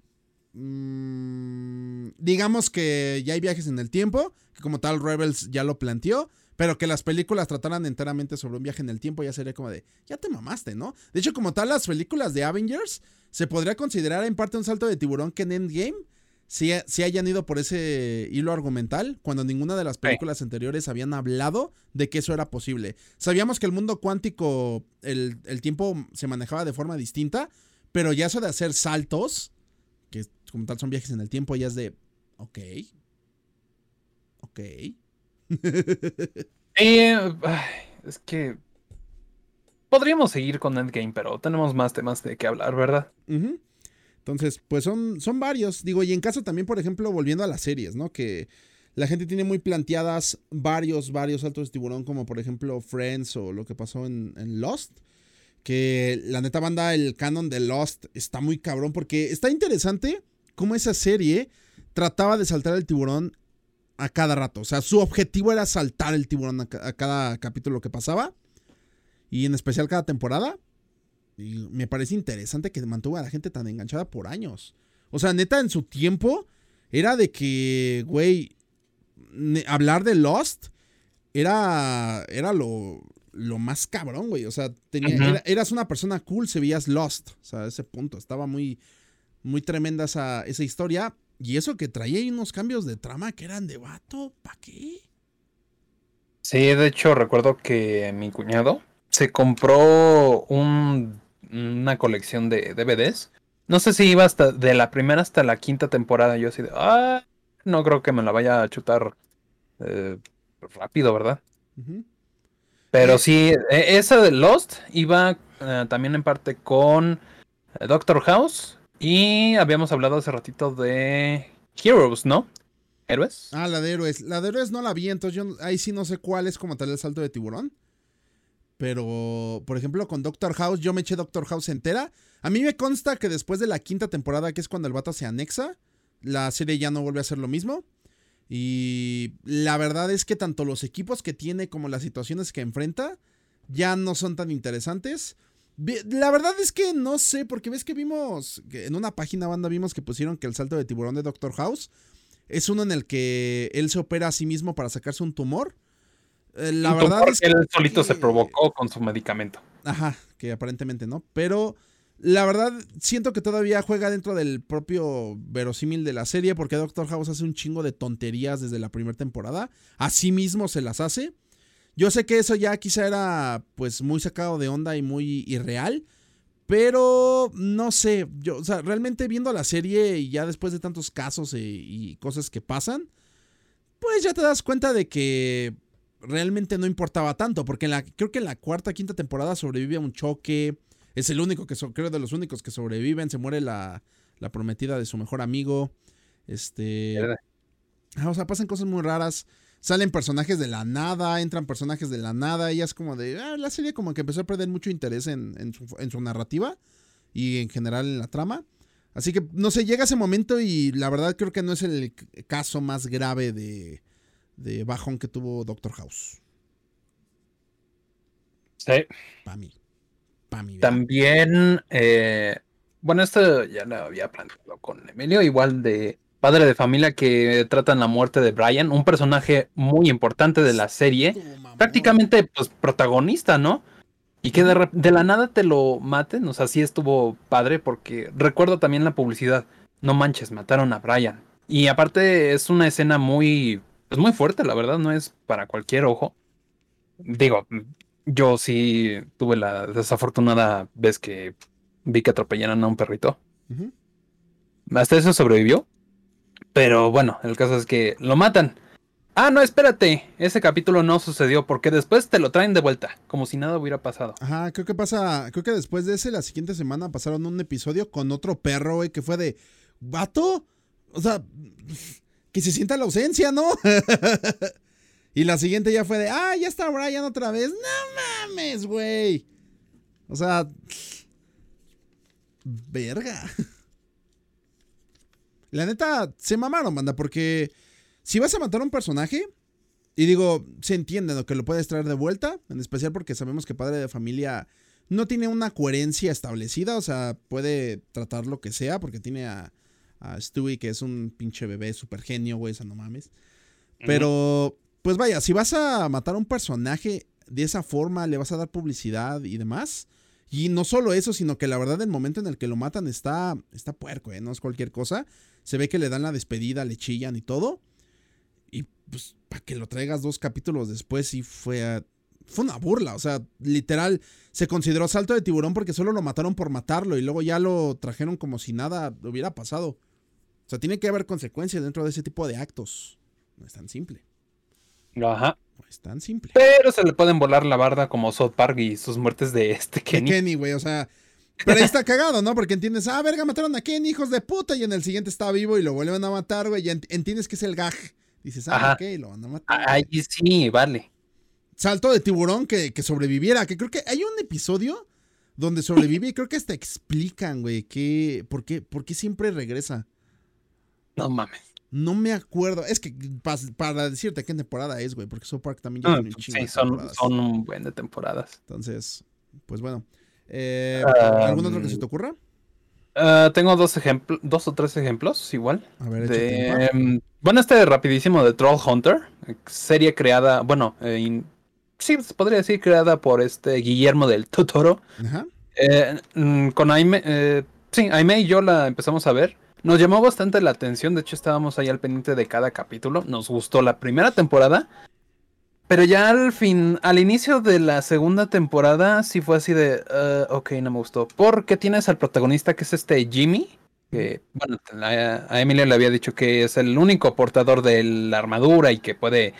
mm, digamos que ya hay viajes en el tiempo, que como tal Rebels ya lo planteó, pero que las películas trataran enteramente sobre un viaje en el tiempo ya sería como de, ya te mamaste, ¿no? De hecho, como tal, las películas de Avengers se podría considerar en parte un salto de tiburón que en Endgame si, si hayan ido por ese hilo argumental, cuando ninguna de las películas anteriores habían hablado de que eso era posible. Sabíamos que el mundo cuántico, el, el tiempo se manejaba de forma distinta, pero ya eso de hacer saltos, que como tal son viajes en el tiempo, ya es de, ok, ok. Eh, es que podríamos seguir con Endgame, pero tenemos más temas de qué hablar, ¿verdad? Entonces, pues son, son varios. Digo, y en caso también, por ejemplo, volviendo a las series, ¿no? Que la gente tiene muy planteadas varios, varios saltos de tiburón, como por ejemplo Friends o lo que pasó en, en Lost. Que la neta banda, el canon de Lost está muy cabrón porque está interesante cómo esa serie trataba de saltar el tiburón a cada rato. O sea, su objetivo era saltar el tiburón a, ca- a cada capítulo que pasaba. Y en especial cada temporada. Y me parece interesante que mantuvo a la gente tan enganchada por años. O sea, neta, en su tiempo era de que, güey, hablar de Lost era, era lo, lo más cabrón, güey. O sea, tenía, era- eras una persona cool, se veías Lost. O sea, a ese punto. Estaba muy, muy tremenda esa, esa historia. Y eso que traía ahí unos cambios de trama que eran de vato, ¿para qué? Sí, de hecho recuerdo que mi cuñado se compró un- una colección de DVDs. No sé si iba hasta de la primera hasta la quinta temporada. Yo así de, ah, no creo que me la vaya a chutar eh, rápido, ¿verdad? Pero Eh. sí, e- esa de Lost iba eh, también en parte con Doctor House y habíamos hablado hace ratito de Heroes, ¿no? ¿Héroes? Ah, la de héroes. La de héroes no la vi, entonces yo ahí sí no sé cuál es como tal el salto de tiburón. Pero, por ejemplo, con Doctor House, yo me eché Doctor House entera. A mí me consta que después de la quinta temporada, que es cuando el vato se anexa, la serie ya no vuelve a ser lo mismo. Y la verdad es que tanto los equipos que tiene como las situaciones que enfrenta ya no son tan interesantes. La verdad es que no sé, porque ves que vimos, que en una página banda vimos que pusieron que el salto de tiburón de Doctor House es uno en el que él se opera a sí mismo para sacarse un tumor. Eh, La Un verdad tumor es que que... él solito se provocó con su medicamento. Ajá, que aparentemente no. Pero la verdad siento que todavía juega dentro del propio verosímil de la serie porque Doctor House hace un chingo de tonterías desde la primera temporada. A sí mismo se las hace. Yo sé que eso ya quizá era pues muy sacado de onda y muy irreal. Pero no sé, yo, o sea, realmente viendo la serie y ya después de tantos casos y, y cosas que pasan, pues ya te das cuenta de que realmente no importaba tanto, porque en la, creo que en la cuarta, quinta temporada sobrevive a un choque, es el único que, so- creo de los únicos que sobreviven, se muere la, la prometida de su mejor amigo, este... Ah, O sea, pasan cosas muy raras. Salen personajes de la nada, entran personajes de la nada. Y es como de. ah, la serie como que empezó a perder mucho interés en, en su, en su narrativa y en general en la trama. Así que, no sé, llega ese momento y la verdad creo que no es el caso más grave de, de bajón que tuvo Doctor House. Sí. Para mí. Para mí. También, eh, bueno, esto ya lo había planteado con Emilio, igual de padre de familia que tratan la muerte de Brian, un personaje muy importante de la serie, prácticamente pues protagonista, ¿no? Y que de, la nada te lo maten, o sea, sí estuvo padre porque recuerdo también la publicidad, no manches, mataron a Brian. Y aparte es una escena muy, pues muy fuerte, la verdad, no es para cualquier ojo. Digo, yo sí tuve la desafortunada vez que vi que atropellaron a un perrito. Hasta eso sobrevivió. Pero bueno, el caso es que lo matan. Ah, no, espérate. Ese capítulo no sucedió porque después te lo traen de vuelta, como si nada hubiera pasado. Ajá, creo que pasa, creo que después de ese, la siguiente semana pasaron un episodio con otro perro, güey, que fue de, vato, o sea, que se sienta la ausencia, ¿no? y la siguiente ya fue de, ah, ya está Brian otra vez, no mames, güey. O sea, verga. La neta, se mamaron, banda, porque si vas a matar a un personaje, y digo, se entiende ¿no? que lo puedes traer de vuelta, en especial porque sabemos que padre de familia no tiene una coherencia establecida, o sea, puede tratar lo que sea, porque tiene a, a Stewie, que es un pinche bebé super genio, güey, esa no mames. Pero, pues vaya, si vas a matar a un personaje de esa forma, le vas a dar publicidad y demás. Y no solo eso, sino que la verdad el momento en el que lo matan está, está puerco, ¿eh? No es cualquier cosa. Se ve que le dan la despedida, le chillan y todo. Y pues, para que lo traigas dos capítulos después, sí fue, a- fue una burla. O sea, literal, se consideró salto de tiburón porque solo lo mataron por matarlo y luego ya lo trajeron como si nada hubiera pasado. O sea, tiene que haber consecuencias dentro de ese tipo de actos. No es tan simple. Ajá. No es tan simple. Pero se le pueden volar la barda como South Park y sus muertes de este De Kenny. Kenny, güey, o sea. Pero ahí está cagado, ¿no? Porque entiendes, ah, verga, mataron a Kenny, hijos de puta, y en el siguiente está vivo y lo vuelven a matar, güey, y ent- entiendes que es el gag. Dices, ah, Ajá. ok, lo van a matar. Ah, Ahí sí, vale. Salto de tiburón que, que sobreviviera, que creo que hay un episodio donde sobrevive y creo que hasta explican, güey, que, por qué, por qué siempre regresa. No mames. No me acuerdo, es que pa- para decirte qué temporada es, güey, porque South Park también tiene un chingo sí, son, son un buen de temporadas. Entonces, pues bueno. Eh, ¿Algún otro que se te ocurra? Ah, tengo dos ejemplos, dos o tres ejemplos igual. A ver, De, em, bueno, este rapidísimo de Troll Hunter, serie creada, bueno, eh, in- sí, se podría decir creada por este Guillermo del Totoro. Ajá. Eh, mm, con Aime, eh, sí, Aime y yo la empezamos a ver. Nos llamó bastante la atención, de hecho estábamos ahí al pendiente de cada capítulo. Nos gustó la primera temporada, pero ya al fin, al inicio de la segunda temporada, sí fue así de, "Ah, ok, no me gustó. Porque tienes al protagonista que es este Jimmy, que, bueno, a Emilio le había dicho que es el único portador de la armadura y que puede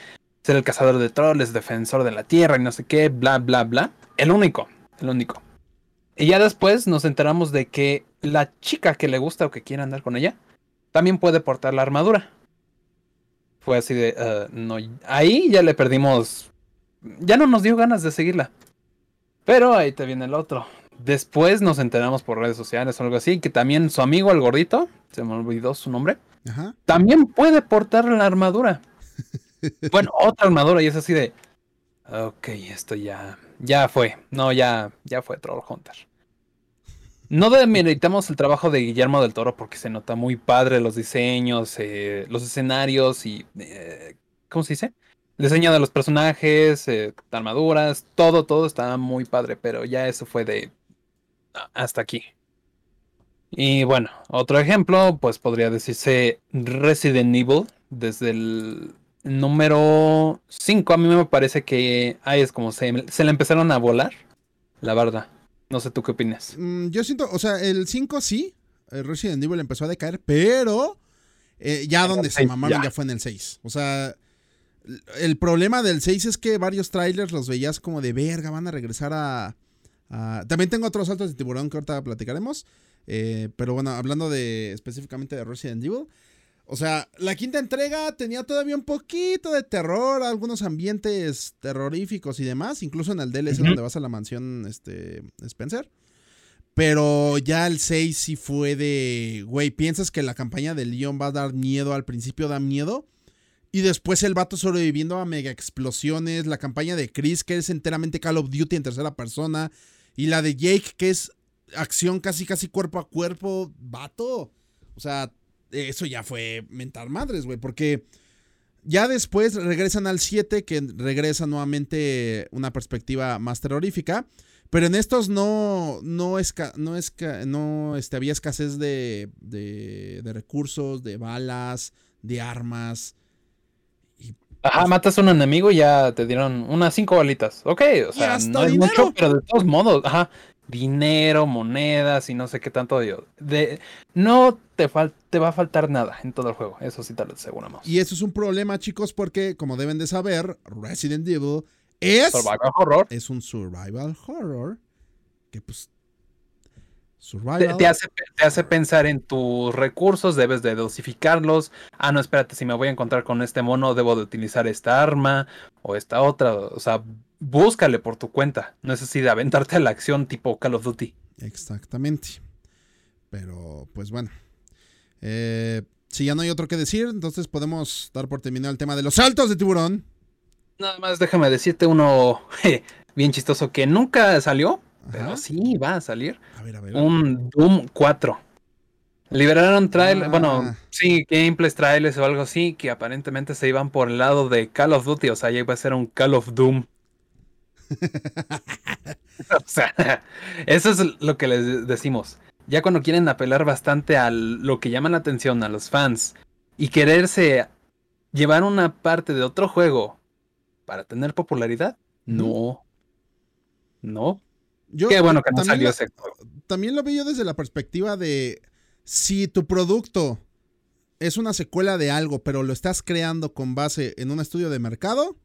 ser el cazador de trolls, defensor de la tierra y no sé qué, bla, bla, bla. El único, el único. Y ya después nos enteramos de que la chica que le gusta o que quiere andar con ella también puede portar la armadura. Fue así de, uh, no, ahí ya le perdimos, ya no nos dio ganas de seguirla. Pero ahí te viene el otro. Después nos enteramos por redes sociales o algo así que también su amigo el gordito, se me olvidó su nombre, Ajá. también puede portar la armadura. bueno, otra armadura y es así de, ok, esto ya, ya fue, no, ya, ya fue Troll Hunter. No demeritamos el trabajo de Guillermo del Toro porque se nota muy padre los diseños, eh, los escenarios y, eh, ¿cómo se dice? El diseño de los personajes, eh, armaduras, todo, todo está muy padre, pero ya eso fue de hasta aquí. Y bueno, otro ejemplo, pues podría decirse Resident Evil, desde el número 5 a mí me parece que ahí es como se, se le empezaron a volar, la verdad. No sé tú qué opinas. Mm, yo siento, o sea, el 5 sí, el Resident Evil empezó a decaer, pero eh, ya donde se mamaron ya. ya fue en el 6. O sea, el problema del 6 es que varios trailers los veías como de verga, van a regresar a... a- También tengo otros saltos de tiburón que ahorita platicaremos. eh, pero bueno, hablando de específicamente de Resident Evil. O sea, la quinta entrega tenía todavía un poquito de terror, algunos ambientes terroríficos y demás, incluso en el DLC Ujú. donde vas a la mansión este, Spencer. Pero ya el 6 sí fue de, güey, piensas que la campaña de Leon va a dar miedo, al principio da miedo. Y después el vato sobreviviendo a mega explosiones, la campaña de Chris, que es enteramente Call of Duty en tercera persona, y la de Jake, que es acción casi casi cuerpo a cuerpo, vato. O sea, eso ya fue mentar madres, güey, porque ya después regresan al 7, que regresa nuevamente una perspectiva más terrorífica. Pero en estos no, no, esca- no, esca- no este, había escasez de, de, de recursos, de balas, de armas. Ajá, matas a un enemigo y ya te dieron unas cinco balitas. Ok, o sea, no es mucho, pero de todos modos, ajá. Dinero, monedas y no sé qué tanto. Yo, de, no te, fal- te va a faltar nada en todo el juego. Eso sí te lo aseguramos. Y eso es un problema, chicos, porque, como deben de saber, Resident Evil es, Survival horror. es un survival horror. Que pues. Te, Survival. te hace, te hace pensar en tus recursos, debes de dosificarlos. Ah, no, espérate, si me voy a encontrar con este mono, debo de utilizar esta arma o esta otra. O sea, búscale por tu cuenta. No es así de aventarte a la acción tipo Call of Duty. Exactamente. Pero, pues bueno. Eh, si ya no hay otro que decir, entonces podemos dar por terminado el tema de los saltos de tiburón. Nada más déjame decirte uno je, bien chistoso que nunca salió, pero sí va a salir. A ver, a ver. Un Doom 4. Liberaron trailers, Ah. bueno, sí, gameplays, trailers o algo así, que aparentemente se iban por el lado de Call of Duty, o sea, ya iba a ser un Call of Doom. o sea, eso es lo que les decimos. Ya cuando quieren apelar bastante a lo que llama la atención a los fans y quererse llevar una parte de otro juego para tener popularidad, no. No. Yo Qué bueno que no salió ese. También lo veo yo desde la perspectiva de si tu producto es una secuela de algo, pero lo estás creando con base en un estudio de mercado,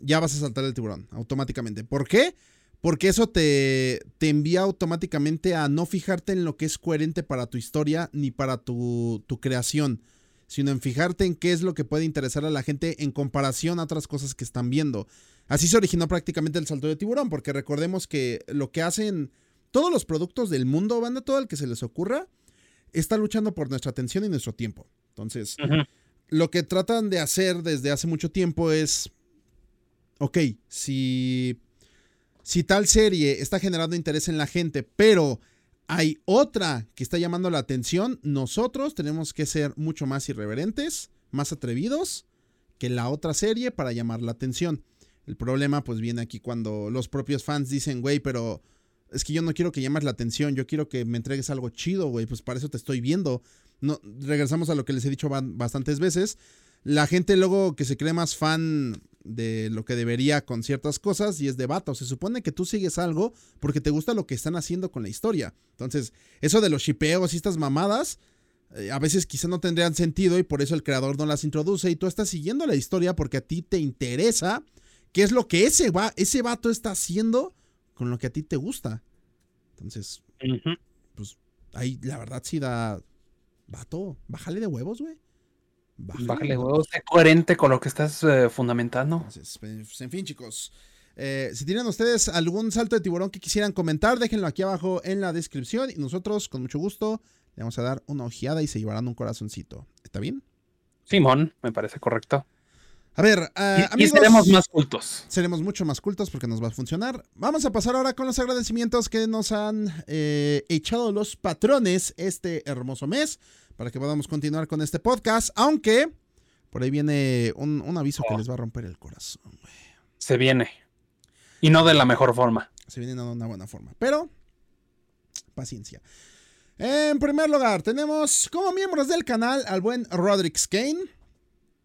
ya vas a saltar el tiburón automáticamente. ¿Por qué? Porque eso te, te envía automáticamente a no fijarte en lo que es coherente para tu historia ni para tu, tu creación, sino en fijarte en qué es lo que puede interesar a la gente en comparación a otras cosas que están viendo. Así se originó prácticamente el salto de tiburón, porque recordemos que lo que hacen todos los productos del mundo, banda, todo el que se les ocurra, está luchando por nuestra atención y nuestro tiempo. Entonces, lo que tratan de hacer desde hace mucho tiempo es, ok, si, si tal serie está generando interés en la gente, pero hay otra que está llamando la atención, nosotros tenemos que ser mucho más irreverentes, más atrevidos que la otra serie para llamar la atención. El problema pues viene aquí cuando los propios fans dicen, güey, pero es que yo no quiero que llames la atención, yo quiero que me entregues algo chido, güey, pues para eso te estoy viendo. No, regresamos a lo que les he dicho bastantes veces. La gente luego que se cree más fan de lo que debería con ciertas cosas y es de vato. Se supone que tú sigues algo porque te gusta lo que están haciendo con la historia. Entonces, eso de los shipeos y estas mamadas, eh, a veces quizá no tendrían sentido y por eso el creador no las introduce y tú estás siguiendo la historia porque a ti te interesa qué es lo que ese, va, ese vato está haciendo con lo que a ti te gusta. Entonces, pues ahí la verdad sí da... Vato, bájale de huevos, güey. Bájale, huevos, sé coherente con lo que estás eh, fundamentando. Entonces, pues, en fin, chicos. Eh, si tienen ustedes algún salto de tiburón que quisieran comentar, déjenlo aquí abajo en la descripción y nosotros, con mucho gusto, le vamos a dar una ojeada y se llevarán un corazoncito. ¿Está bien? Simón, me parece correcto. A ver, uh, y, seremos más cultos. Seremos mucho más cultos porque nos va a funcionar. Vamos a pasar ahora con los agradecimientos que nos han eh, echado los patrones este hermoso mes para que podamos continuar con este podcast. Aunque por ahí viene un, aviso que oh. les va a romper el corazón. Se viene. Y no de la mejor forma. Se viene de una buena forma. Pero, paciencia. En primer lugar, tenemos como miembros del canal al buen Roderick Kane.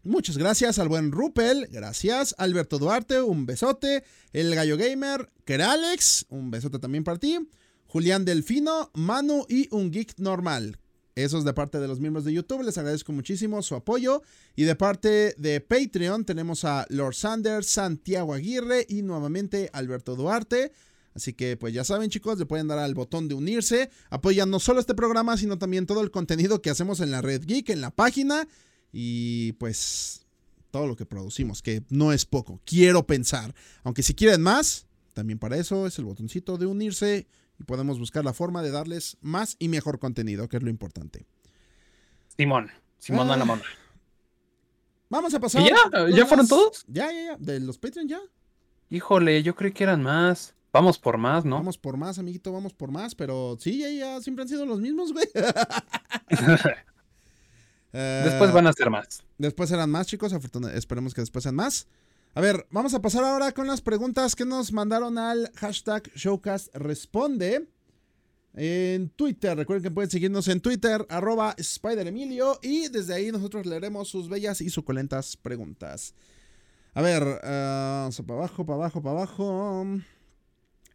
Muchas gracias al buen Rupel, gracias. Alberto Duarte, un besote. El Gallo Gamer, Keralex, un besote también para ti. Julián Delfino, Manu y un geek normal. Esos de parte de los miembros de YouTube, les agradezco muchísimo su apoyo. Y de parte de Patreon tenemos a Lord Sanders, Santiago Aguirre y nuevamente Alberto Duarte. Así que pues ya saben chicos, le pueden dar al botón de unirse. Apoyan no solo este programa, sino también todo el contenido que hacemos en la Red Geek, en la página y pues todo lo que producimos, que no es poco, quiero pensar. Aunque si quieren más, también para eso es el botoncito de unirse y podemos buscar la forma de darles más y mejor contenido, que es lo importante. Simón, Simón a la mano. Vamos a pasar. ya? ¿Ya fueron todos? Ya, ya, ya. De los Patreon ya. Híjole, yo creí que eran más. Vamos por más, ¿no? Vamos por más, amiguito, vamos por más, pero sí, ya, ya siempre han sido los mismos, güey. después van a ser más. Después serán más, chicos. Esperemos que después sean más. A ver, vamos a pasar ahora con las preguntas que nos mandaron al hashtag Showcast Responde en Twitter. Recuerden que pueden seguirnos en Twitter, arroba SpiderEmilio, y desde ahí nosotros leeremos sus bellas y suculentas preguntas. A ver, uh, para abajo, para abajo, para abajo.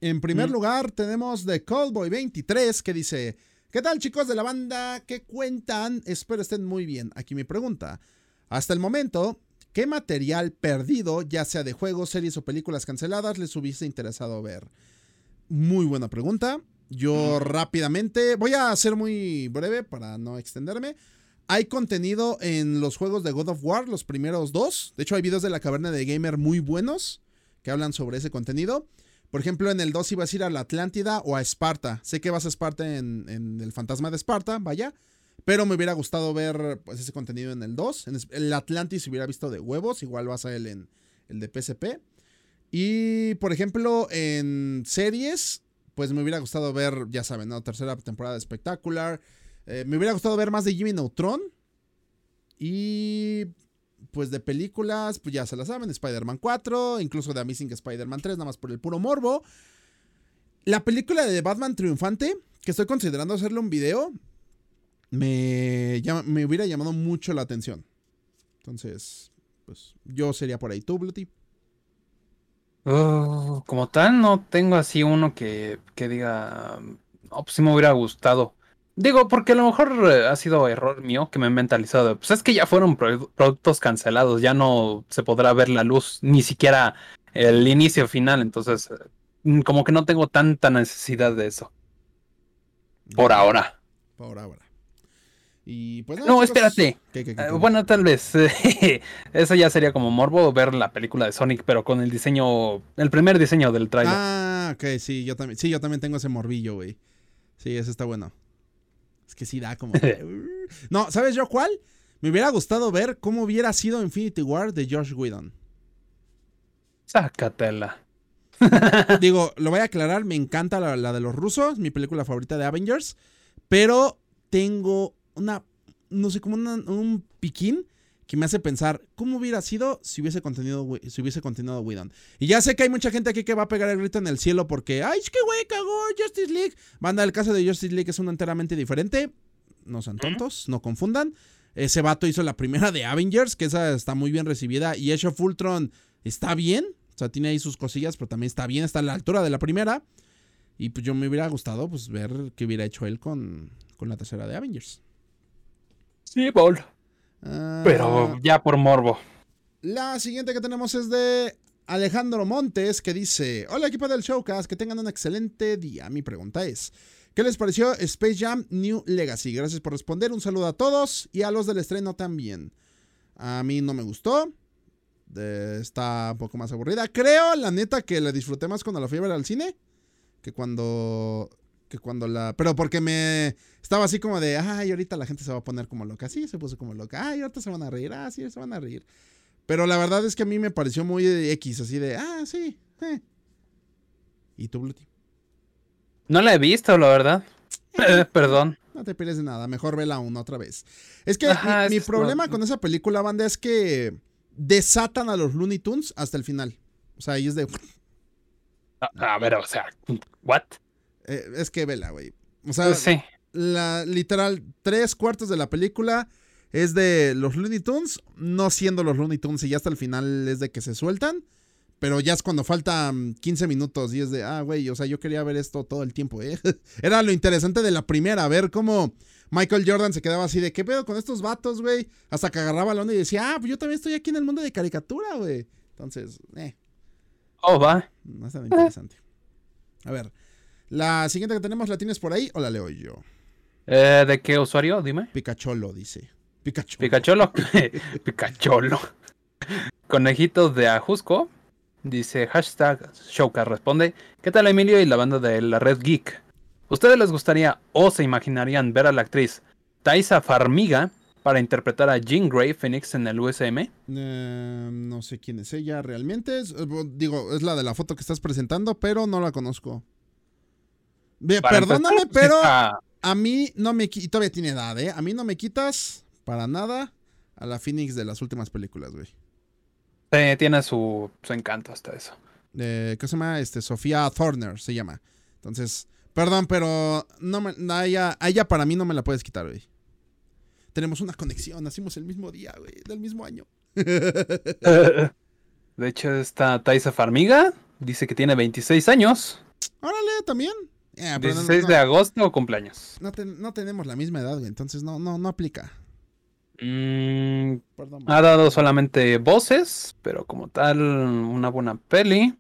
En primer mm. lugar tenemos The Callboy23 que dice... ¿Qué tal chicos de la banda? ¿Qué cuentan? Espero estén muy bien. Aquí mi pregunta. Hasta el momento, ¿qué material perdido, ya sea de juegos, series o películas canceladas, les hubiese interesado ver? Muy buena pregunta. Yo rápidamente, voy a ser muy breve para no extenderme. Hay contenido en los juegos de God of War, los primeros dos. De hecho, hay videos de la caverna de gamer muy buenos que hablan sobre ese contenido. Por ejemplo, en el 2 ibas a ir a la Atlántida o a Esparta. Sé que vas a Esparta en, el Fantasma de Esparta, vaya. Pero me hubiera gustado ver pues, ese contenido en el 2. En el Atlantis hubiera visto de huevos. Igual vas a él en el de PSP. Y, por ejemplo, en series, pues me hubiera gustado ver, ya saben, ¿no? Tercera temporada de Spectacular. Eh, me hubiera gustado ver más de Jimmy Neutron. Y pues de películas, pues ya se la saben, Spider-Man 4, incluso de Amazing Spider-Man 3, nada más por el puro morbo. La película de Batman Triunfante, que estoy considerando hacerle un video, me, me hubiera llamado mucho la atención. Entonces, pues yo sería por ahí. ¿Tú, Bluty? Oh, como tal, no tengo así uno que, que diga, no, pues sí me hubiera gustado. Digo, porque a lo mejor eh, ha sido error mío que me he mentalizado. Pues es que ya fueron productos cancelados, ya no se podrá ver la luz, ni siquiera el inicio final. Entonces, eh, como que no tengo tanta necesidad de eso. Por ahora. Por ahora. Y pues no, espérate. Eh, bueno, tal vez. eso ya sería como morbo ver la película de Sonic, pero con el diseño, el primer diseño del trailer. Ah, ok, sí, yo también, sí, yo también tengo ese morbillo, güey. Sí, ese está bueno. Es que sí da como. no, ¿sabes yo cuál? Me hubiera gustado ver cómo hubiera sido Infinity War de Josh Whedon. Sácatela. Digo, lo voy a aclarar, me encanta la, de los rusos, mi película favorita de Avengers, pero tengo una, no sé, como un piquín que me hace pensar cómo hubiera sido si hubiese continuado, si hubiese continuado Whedon. Y ya sé que hay mucha gente aquí que va a pegar el grito en el cielo porque, ay, es que güey, cagó Justice League. Banda, el caso de Justice League es uno enteramente diferente. No sean tontos, no confundan. Ese vato hizo la primera de Avengers, que esa está muy bien recibida. Y Age of Ultron está bien. O sea, tiene ahí sus cosillas, pero también está bien, está a la altura de la primera. Y pues yo me hubiera gustado pues ver qué hubiera hecho él con, con la tercera de Avengers. Sí, bol. Ah, Pero ya por morbo. La siguiente que tenemos es de Alejandro Montes que dice, hola equipo del Showcast, que tengan un excelente día. Mi pregunta es, ¿qué les pareció Space Jam New Legacy? Gracias por responder, un saludo a todos y a los del estreno también. A mí no me gustó, está un poco más aburrida. Creo, la neta, que la disfruté más cuando la fui a ver al cine que cuando... Que cuando la... Pero porque me... Estaba así como de... Ay, ahorita la gente se va a poner como loca. Sí, se puso como loca. Ay, ahorita se van a reír. Ah, sí, se van a reír. Pero la verdad es que a mí me pareció muy X, así de, ah, sí. Eh. ¿Y tú, Bluti? No la he visto, la verdad. Eh, perdón. No te pierdes de nada, mejor vela una otra vez. Es que Ajá, mi, problema con esa película, banda, es que desatan a los Looney Tunes hasta el final. O sea, ahí es de... A, a ver, o sea, ¿what? Eh, es que vela, güey. O sea, sí. la literal, tres cuartos de la película es de los Looney Tunes, no siendo los Looney Tunes y ya hasta el final es de que se sueltan. Pero ya es cuando faltan 15 minutos y es de, ah, güey, o sea, yo quería ver esto todo el tiempo, ¿eh? Era lo interesante de la primera, ver cómo Michael Jordan se quedaba así de, ¿qué pedo con estos vatos, güey? Hasta que agarraba la onda y decía, ah, pues yo también estoy aquí en el mundo de caricatura, güey. Entonces, eh, Oh, va. no es tan interesante. A ver, la siguiente que tenemos, ¿la tienes por ahí o la leo yo? Eh, ¿De qué usuario? Dime. Picacholo, dice. Pikachu. Picacholo. Picacholo. Conejitos de Ajusco. Dice hashtag Showcast responde. ¿Qué tal Emilio y la banda de la Red Geek? ¿Ustedes les gustaría o se imaginarían ver a la actriz Taisa Farmiga para interpretar a Jean Grey Phoenix en el USM? Eh, no sé quién es ella realmente. Es- eh, digo, es la de la foto que estás presentando, pero no la conozco. Para perdóname, empezar, pues, pero a mí no me qui- y todavía tiene edad, ¿eh? A mí no me quitas para nada a la Phoenix de las últimas películas, güey. eh, tiene su, su encanto hasta eso. Eh, ¿Qué se llama? Este, Sofía Thorner se llama. Entonces, perdón, pero no me, a, ella, a ella para mí no me la puedes quitar, güey. Tenemos una conexión, nacimos el mismo día, güey, del mismo año. De hecho, esta Taisa Farmiga dice que tiene 26 años. Órale, también. No- 16 no- de agosto o cumpleaños. No, ten- no tenemos la misma edad, güey. Entonces no, no, no aplica. Mm, Perdón. ha dado solamente voces, pero como tal, una buena peli.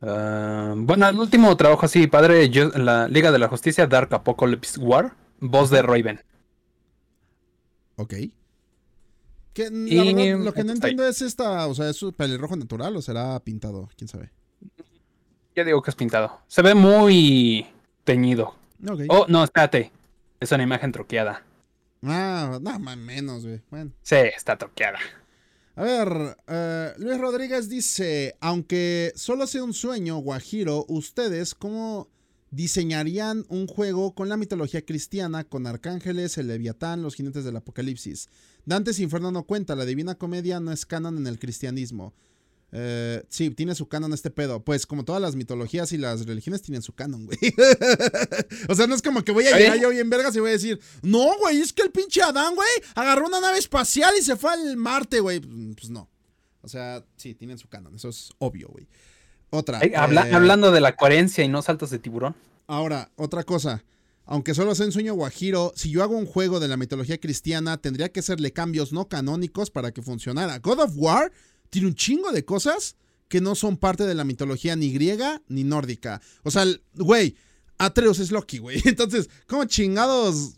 Ah, bueno, el último trabajo así, padre, yo- la Liga de la Justicia, Dark Apocalypse War, voz de Raven. Ok. Que, Y- verdad, lo que no ahí. entiendo es esta, o sea, ¿es un pelirrojo natural o será pintado? ¿Quién sabe? Ya digo que es pintado. Se ve muy teñido. Oh, no, espérate. Es una imagen troqueada. Ah, nada más menos, güey. Bueno. Sí, está troqueada. A ver, eh, Luis Rodríguez dice, aunque solo sea un sueño, Guajiro, ¿ustedes cómo diseñarían un juego con la mitología cristiana, con arcángeles, el leviatán, los jinetes del apocalipsis? Dantes Inferno no cuenta, la Divina Comedia no es canon en el cristianismo. Eh, sí, tiene su canon este pedo. Pues como todas las mitologías y las religiones tienen su canon, güey. o sea, no es como que voy a llegar yo bien vergas y voy a decir, no, güey, es que el pinche Adán, güey, agarró una nave espacial y se fue al Marte, güey. Pues no. O sea, sí, tienen su canon, eso es obvio, güey. Otra. Habla- eh, hablando de la coherencia y no saltos de tiburón. Ahora, otra cosa. Aunque solo sea un sueño guajiro, si yo hago un juego de la mitología cristiana, tendría que hacerle cambios no canónicos para que funcionara. God of War tiene un chingo de cosas que no son parte de la mitología ni griega ni nórdica. O sea, güey, Atreus es Loki, güey. Entonces, ¿cómo chingados?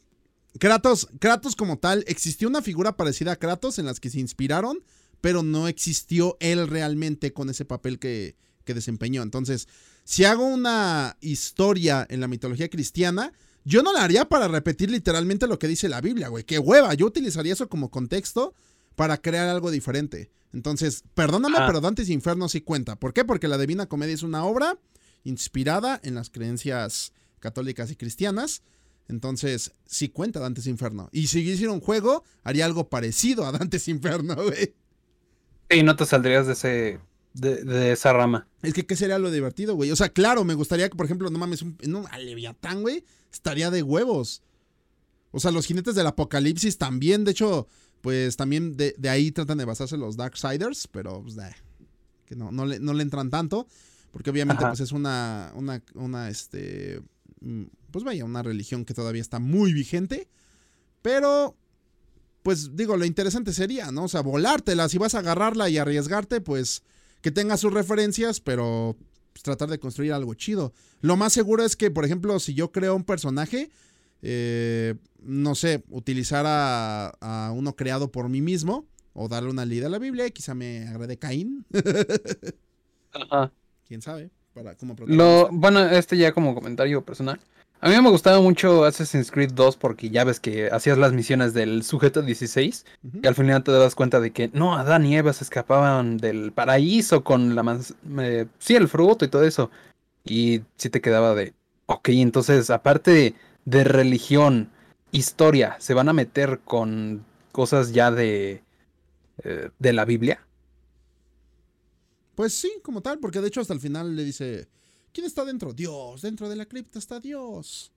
Kratos, Kratos como tal, existió una figura parecida a Kratos en las que se inspiraron, pero no existió él realmente con ese papel que, que desempeñó. Entonces, si hago una historia en la mitología cristiana, yo no la haría para repetir literalmente lo que dice la Biblia, güey. Qué hueva. Yo utilizaría eso como contexto para crear algo diferente. Entonces, perdóname, Ah. pero Dantes Inferno sí cuenta. ¿Por qué? Porque la Divina Comedia es una obra inspirada en las creencias católicas y cristianas. Entonces, sí cuenta Dantes Inferno. Y si hiciera un juego, haría algo parecido a Dantes Inferno, güey. Sí, no te saldrías de ese de, de esa rama. Es que, ¿qué sería lo divertido, güey? O sea, claro, me gustaría que, por ejemplo, no mames, un, en un Leviatán, güey, estaría de huevos. O sea, los jinetes del apocalipsis también, de hecho, pues también de, de ahí tratan de basarse los Darksiders, pero pues, eh, que no, no, le, no le entran tanto, porque obviamente Ajá. pues es una, una, una, este, mm, pues vaya, una religión que todavía está muy vigente, pero pues digo, lo interesante sería, ¿no? O sea, volártela, si vas a agarrarla y arriesgarte, pues que tenga sus referencias, pero pues, tratar de construir algo chido. Lo más seguro es que, por ejemplo, si yo creo un personaje, eh, no sé, utilizar a, a, uno creado por mí mismo o darle una lead a la Biblia y quizá me agrade Caín. Ajá. ¿Quién sabe? Para, como Lo, bueno, este ya como comentario personal. A mí me gustaba mucho Assassin's Creed 2 porque ya ves que hacías las misiones del sujeto 16 uh -huh. y al final te das cuenta de que no, Adán y Eva se escapaban del paraíso con la manz eh, sí, el fruto y todo eso. Y sí te quedaba de, ok, entonces aparte de, religión, historia, se van a meter con cosas ya de, eh, de la Biblia. Pues sí, como tal, porque de hecho hasta el final le dice, ¿quién está dentro? Dios, dentro de la cripta está Dios.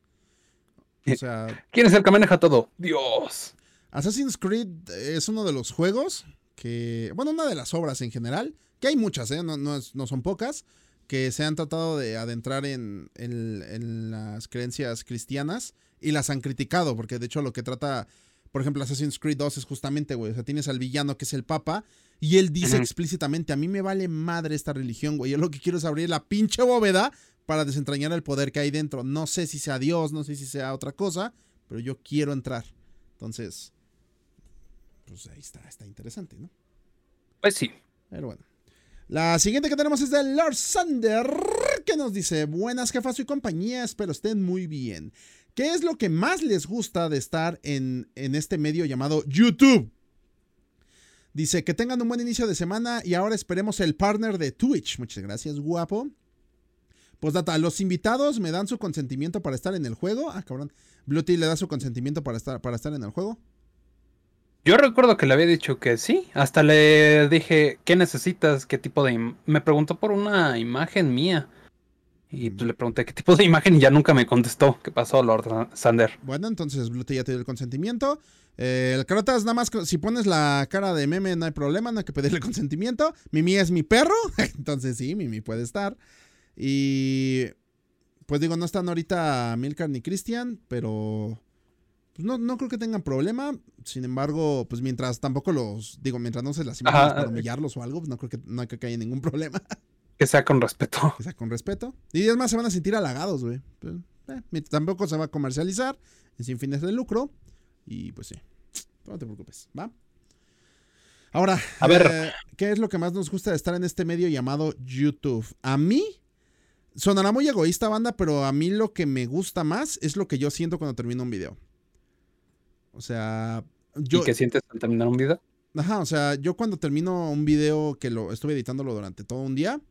O sea, ¿quién es el que maneja todo? Dios. Assassin's Creed es uno de los juegos que, bueno, una de las obras en general, que hay muchas, ¿eh? no, no, es, no son pocas, que se han tratado de adentrar en, en, en, las creencias cristianas y las han criticado, porque de hecho lo que trata, por ejemplo, Assassin's Creed 2 es justamente, güey, o sea, tienes al villano que es el Papa y él dice uh -huh. explícitamente, a mí me vale madre esta religión, güey, yo lo que quiero es abrir la pinche bóveda para desentrañar el poder que hay dentro. No sé si sea Dios, no sé si sea otra cosa, pero yo quiero entrar. Entonces, pues ahí está, está interesante, ¿no? Pues sí. Pero bueno. La siguiente que tenemos es de Lord Sander, que nos dice, buenas jefas y compañía, espero estén muy bien. ¿Qué es lo que más les gusta de estar en, en este medio llamado YouTube? Dice que tengan un buen inicio de semana y ahora esperemos el partner de Twitch. Muchas gracias, guapo. Pues data, los invitados me dan su consentimiento para estar en el juego. Ah, cabrón. Bluetooth le da su consentimiento para estar, para estar en el juego. Yo recuerdo que le había dicho que sí. Hasta le dije, ¿qué necesitas? ¿Qué tipo de.? Me preguntó por una imagen mía. Y pues le pregunté qué tipo de imagen y ya nunca me contestó. ¿Qué pasó, Lord Sander? Bueno, entonces Bluetooth ya te dio el consentimiento. Eh, el Carotas, nada más, si pones la cara de meme, no hay problema, no hay que pedirle consentimiento. Mimi es mi perro, entonces sí, Mimi puede estar. Y pues digo, no están ahorita Milcar ni Cristian, pero pues no, no creo que tengan problema. Sin embargo, pues mientras tampoco los, digo, mientras no se las imágenes para humillarlos o algo, pues no creo que no hay que haya ningún problema. Que sea con respeto. Que sea con respeto. Y además se van a sentir halagados, güey. Pues, eh, tampoco se va a comercializar, es sin fines de lucro. Y pues sí, no te preocupes, ¿va? Ahora, a ver, eh, ¿qué es lo que más nos gusta de estar en este medio llamado YouTube? A mí, sonará muy egoísta, banda, pero a mí lo que me gusta más es lo que yo siento cuando termino un video. O sea, yo... ¿Y qué sientes al terminar un video? Ajá, o sea, yo cuando termino un video que lo estuve editándolo durante todo un día,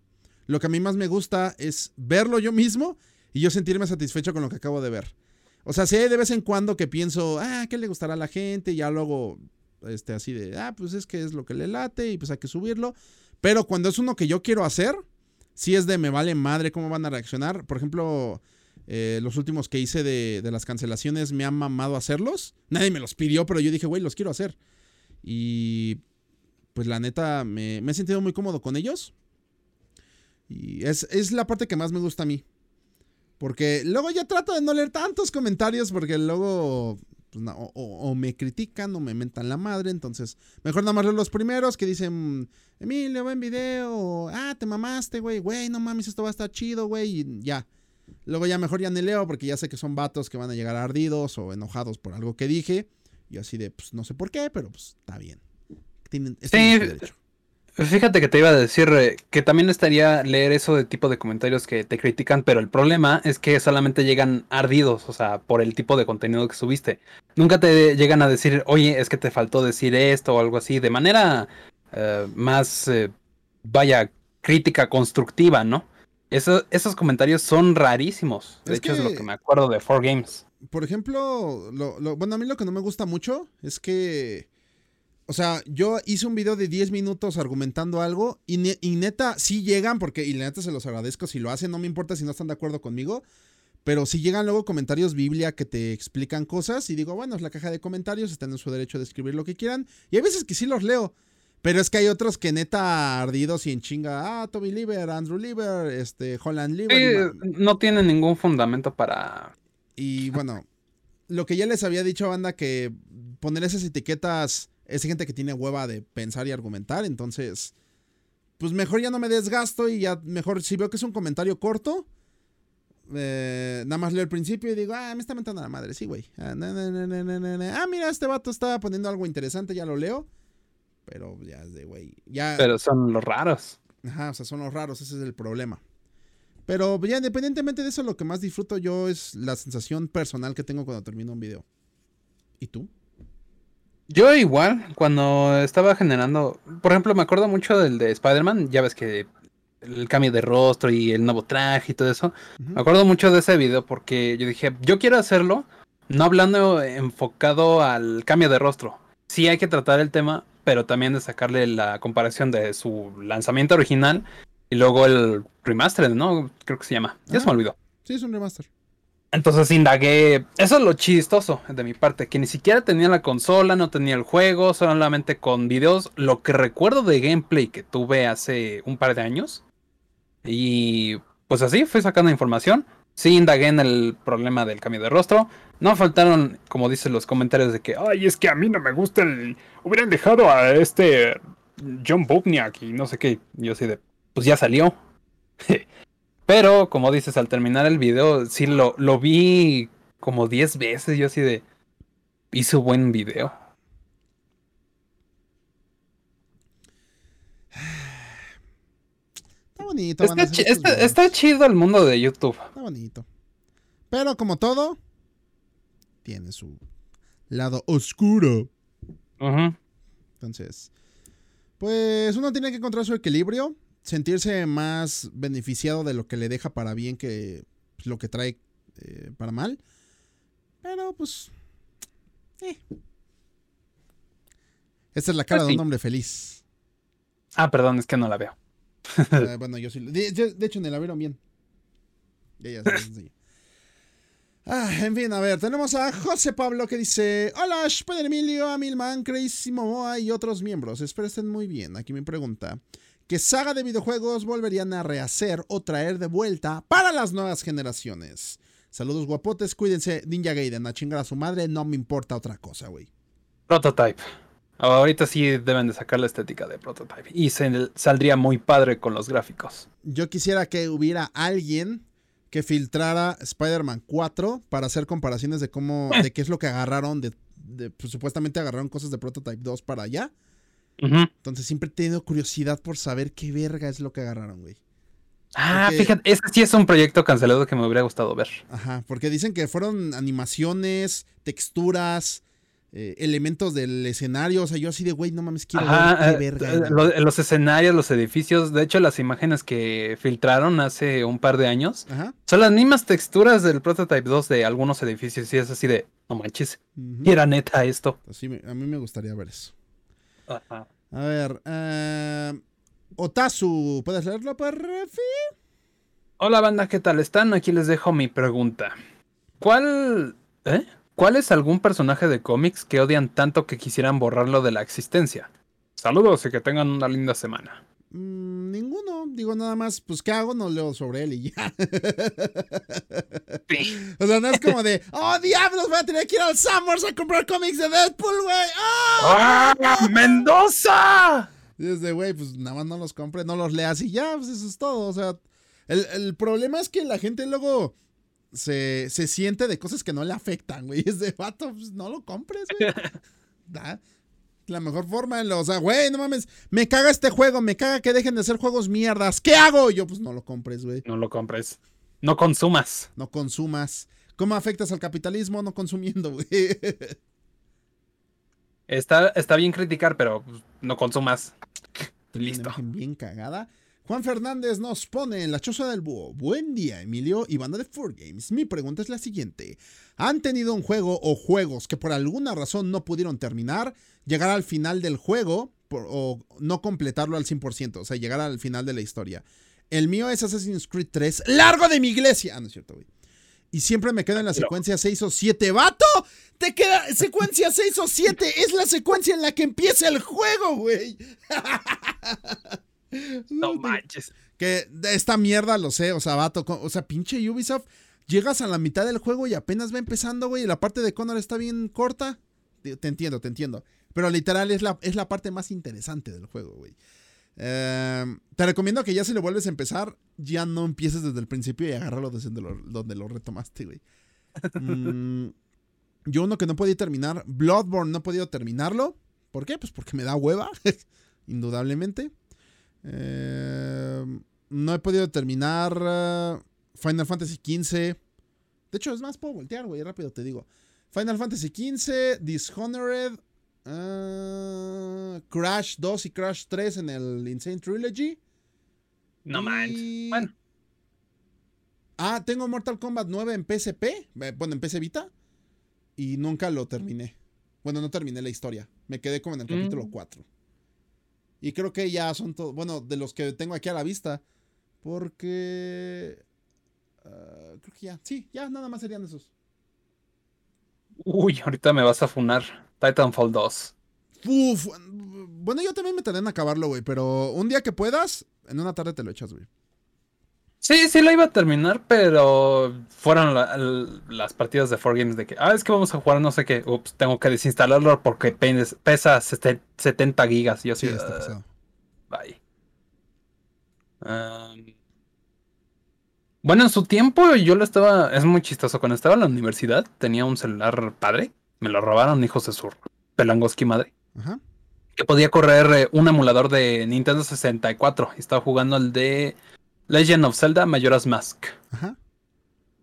lo que a mí más me gusta es verlo yo mismo y yo sentirme satisfecho con lo que acabo de ver. O sea, si hay de vez en cuando que pienso, ah, ¿qué le gustará a la gente? Y ya luego, este, así de, ah, pues es que es lo que le late y pues hay que subirlo. Pero cuando es uno que yo quiero hacer, si es de me vale madre cómo van a reaccionar. Por ejemplo, eh, los últimos que hice de, de, las cancelaciones me han mamado hacerlos. Nadie me los pidió, pero yo dije, güey, los quiero hacer. Y pues la neta, me, me he sentido muy cómodo con ellos. Y es, es la parte que más me gusta a mí. Porque luego ya trato de no leer tantos comentarios porque luego pues, o, o, me critican o me mentan la madre. Entonces, mejor nada más leo los primeros que dicen, Emilio, buen video. Ah, te mamaste, güey. Güey, no mames, esto va a estar chido, güey. Y ya. Luego ya mejor ya ni leo porque ya sé que son vatos que van a llegar ardidos o enojados por algo que dije. Y así de, pues no sé por qué, pero pues está bien. Tienen, sí, Fíjate que te iba a decir eh, que también estaría leer eso de tipo de comentarios que te critican, pero el problema es que solamente llegan ardidos, o sea, por el tipo de contenido que subiste. Nunca te llegan a decir, oye, es que te faltó decir esto o algo así, de manera eh, más, eh, vaya, crítica constructiva, ¿no? Eso, esos comentarios son rarísimos. De Es hecho, es lo que me acuerdo de 4Games. Por ejemplo, lo, lo- bueno, a mí lo que no me gusta mucho es que, o sea, yo hice un video de 10 minutos argumentando algo y, ne- y neta, sí llegan, porque, y la neta se los agradezco si lo hacen, no me importa si no están de acuerdo conmigo, pero si llegan luego comentarios Biblia que te explican cosas y digo, bueno, es la caja de comentarios, están en su derecho de escribir lo que quieran, y hay veces que sí los leo. Pero es que hay otros que neta ardidos y en chinga, ah, Toby Lieber, Andrew Lieber, este, Holland Lieber. Sí, no tiene ningún fundamento para... Y bueno, lo que ya les había dicho, banda, que poner esas etiquetas es gente que tiene hueva de pensar y argumentar, entonces, pues mejor ya no me desgasto y ya mejor si veo que es un comentario corto, eh, nada más leo el principio y digo, ah, me está mentando la madre, sí, güey. Ah, na, na, na. Ah, mira, este vato está poniendo algo interesante, ya lo leo. Pero ya es de, güey. Ya. Pero son los raros. Ajá, o sea, son los raros, ese es el problema. Pero ya independientemente de eso, lo que más disfruto yo es la sensación personal que tengo cuando termino un video. ¿Y tú? Yo igual, cuando estaba generando, por ejemplo, me acuerdo mucho del de Spider-Man, ya ves que el cambio de rostro y el nuevo traje y todo eso. Me acuerdo mucho de ese video porque yo dije, yo quiero hacerlo, no hablando enfocado al cambio de rostro. Sí hay que tratar el tema, pero también de sacarle la comparación de su lanzamiento original y luego el remastered, ¿no? Creo que se llama. Ya se me olvidó. Sí, es un remaster. Entonces indagué. Eso es lo chistoso de mi parte, que ni siquiera tenía la consola, no tenía el juego, solamente con videos. Lo que recuerdo de gameplay que tuve hace un par de años. Y pues así fui sacando información. Sí indagué en el problema del cambio de rostro. No faltaron, como dicen los comentarios de que, ay, es que a mí no me gusta el. Hubieran dejado a este John Bubniak y no sé qué. Yo así de, pues ya salió. Pero, como dices, al terminar el video, sí lo, lo vi como 10 veces. Yo así de. Hizo buen video. Está bonito. Está, chi- está- chido el mundo de YouTube. Está bonito. Pero como todo, tiene su lado oscuro. Entonces, pues uno tiene que encontrar su equilibrio, sentirse más beneficiado de lo que le deja para bien que pues, lo que trae eh, para mal. Pero pues... eh. Esta es la cara Pues de un hombre feliz. Ah, perdón, es que no la veo. Eh, bueno, yo sí. lo- De, de- de hecho, ni la vieron bien. Ya, ya. Ah, en fin, a ver, tenemos a José Pablo que dice: Hola, Spider Emilio, Amilman, Crazy Momoa y otros miembros. Espero estén muy bien. Aquí me pregunta: ¿Qué saga de videojuegos volverían a rehacer o traer de vuelta para las nuevas generaciones? Saludos guapotes, cuídense, Ninja Gaiden, a chingar a su madre, no me importa otra cosa, güey. Prototype. Ahorita sí deben de sacar la estética de Prototype. Y se, saldría muy padre con los gráficos. Yo quisiera que hubiera alguien que filtrara Spider-Man 4 para hacer comparaciones de cómo, de qué es lo que agarraron, de, de- pues, supuestamente agarraron cosas de Prototype 2 para allá. Entonces siempre he tenido curiosidad por saber qué verga es lo que agarraron, güey. Ah, Porque- fíjate, ese sí es un proyecto cancelado que me hubiera gustado ver. Ajá, porque dicen que fueron animaciones, texturas, eh, elementos del escenario. O sea, yo así de, güey, no mames, quiero Ajá, ver qué eh, verga. eh, es, lo- güey". los escenarios, los edificios, de hecho las imágenes que filtraron hace un par de años Ajá. son las mismas texturas del Prototype 2 de algunos edificios y es así de, no manches, y era neta esto. Así me- a mí me gustaría ver eso. Ajá. A ver, Otazu, ¿puedes leerlo, Perrefi? Hola banda, ¿qué tal están? Aquí les dejo mi pregunta. ¿Cuál, eh? ¿Cuál es algún personaje de cómics que odian tanto que quisieran borrarlo de la existencia? Saludos y que tengan una linda semana. Mm, ninguno. Digo nada más, pues, ¿qué hago? No leo sobre él y ya. O sea, no es como de, oh, diablos, voy a tener que ir al Summers a comprar cómics de Deadpool, güey. ¡Ah! ¡Ah! ¡Mendoza! Y es de, güey, pues nada más no los compres, no los leas y ya, pues eso es todo. O sea, el, el problema es que la gente luego se, se siente de cosas que no le afectan, güey. Es de, vato, pues no lo compres, güey. Da. La mejor forma, en lo- o sea, güey, no mames, me caga este juego, me caga que dejen de hacer juegos mierdas. ¿Qué hago? Y yo, pues no lo compres, güey. No lo compres. No consumas. No consumas. ¿Cómo afectas al capitalismo no consumiendo, güey? Está, está bien criticar, pero pues, no consumas. Listo. bien cagada. Juan Fernández nos pone en la choza del búho. Buen día, Emilio y banda de Four Games. Mi pregunta es la siguiente. ¿Han tenido un juego o juegos que por alguna razón no pudieron terminar, llegar al final del juego por- o no completarlo al 100%? O sea, llegar al final de la historia. El mío es Assassin's Creed 3, largo de mi iglesia. Ah, no es cierto, güey. Y siempre me quedo en la Pero- secuencia 6 o 7. ¡Vato! Te queda secuencia 6 o 7. Es la secuencia en la que empieza el juego, güey. No manches. que de esta mierda lo sé, o sea, vato, o sea, pinche Ubisoft. llegas a la mitad del juego y apenas va empezando, güey, y la parte de Connor está bien corta. Te, entiendo, te entiendo. Pero literal es la, es la parte más interesante del juego, güey. Eh, te recomiendo que ya si lo vuelves a empezar, ya no empieces desde el principio y agárralo desde donde lo, donde lo retomaste, güey. Mm, yo uno que no podía terminar, Bloodborne no he podido terminarlo. ¿Por qué? Pues porque me da hueva, indudablemente. Eh, no he podido terminar uh, Final Fantasy XV. De hecho, es más, puedo voltear, güey, rápido te digo. Final Fantasy XV, Dishonored, uh, Crash 2 y Crash 3 en el Insane Trilogy. No Y- manches. Bueno, Ah, tengo Mortal Kombat 9 en PSP, eh, bueno, en PC Vita, y nunca lo terminé. Bueno, no terminé la historia, me quedé como en el Mm. capítulo 4. Y creo que ya son todos, bueno, de los que tengo aquí a la vista, porque... ah, creo que ya, sí, ya nada más serían esos. uy, ahorita me vas a funar. Titanfall 2. Uf, bueno, yo también me tardé en acabarlo, güey, pero un día que puedas, en una tarde te lo echas, güey. Sí, sí lo iba a terminar, pero fueron la- las partidas de 4Games de que, ah, es que vamos a jugar no sé qué, ups, tengo que desinstalarlo porque pe- pesa sete- 70 gigas. Y yo Sí, sí, está "Ah, pesado. bye". Bueno, en su tiempo yo lo estaba, es muy chistoso, cuando estaba en la universidad tenía un celular padre, me lo robaron hijos de su pelangoski madre, Ajá. que podía correr eh, un emulador de Nintendo 64 y estaba jugando el de Legend of Zelda Majora's Mask. Ajá.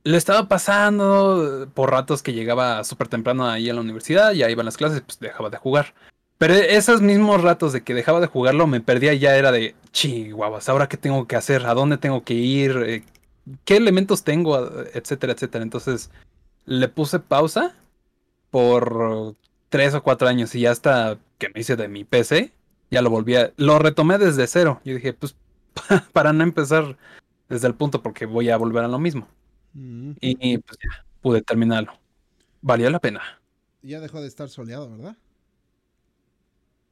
Le estaba pasando eh, por ratos que llegaba súper temprano ahí a la universidad, ya iban las clases, pues dejaba de jugar. Pero esos mismos ratos de que dejaba de jugarlo me perdía ya era de chihuahuas, ahora qué tengo que hacer, a dónde tengo que ir, Eh, qué elementos tengo, etcétera, etcétera. Entonces le puse pausa por tres o cuatro años y ya hasta que me hice de mi PC, ya lo volví a, lo retomé desde cero. Yo dije, pues para no empezar desde el punto porque voy a volver a lo mismo. Mm, Y pues ya, pude terminarlo. Valió la pena. Ya dejó de estar soleado, ¿verdad?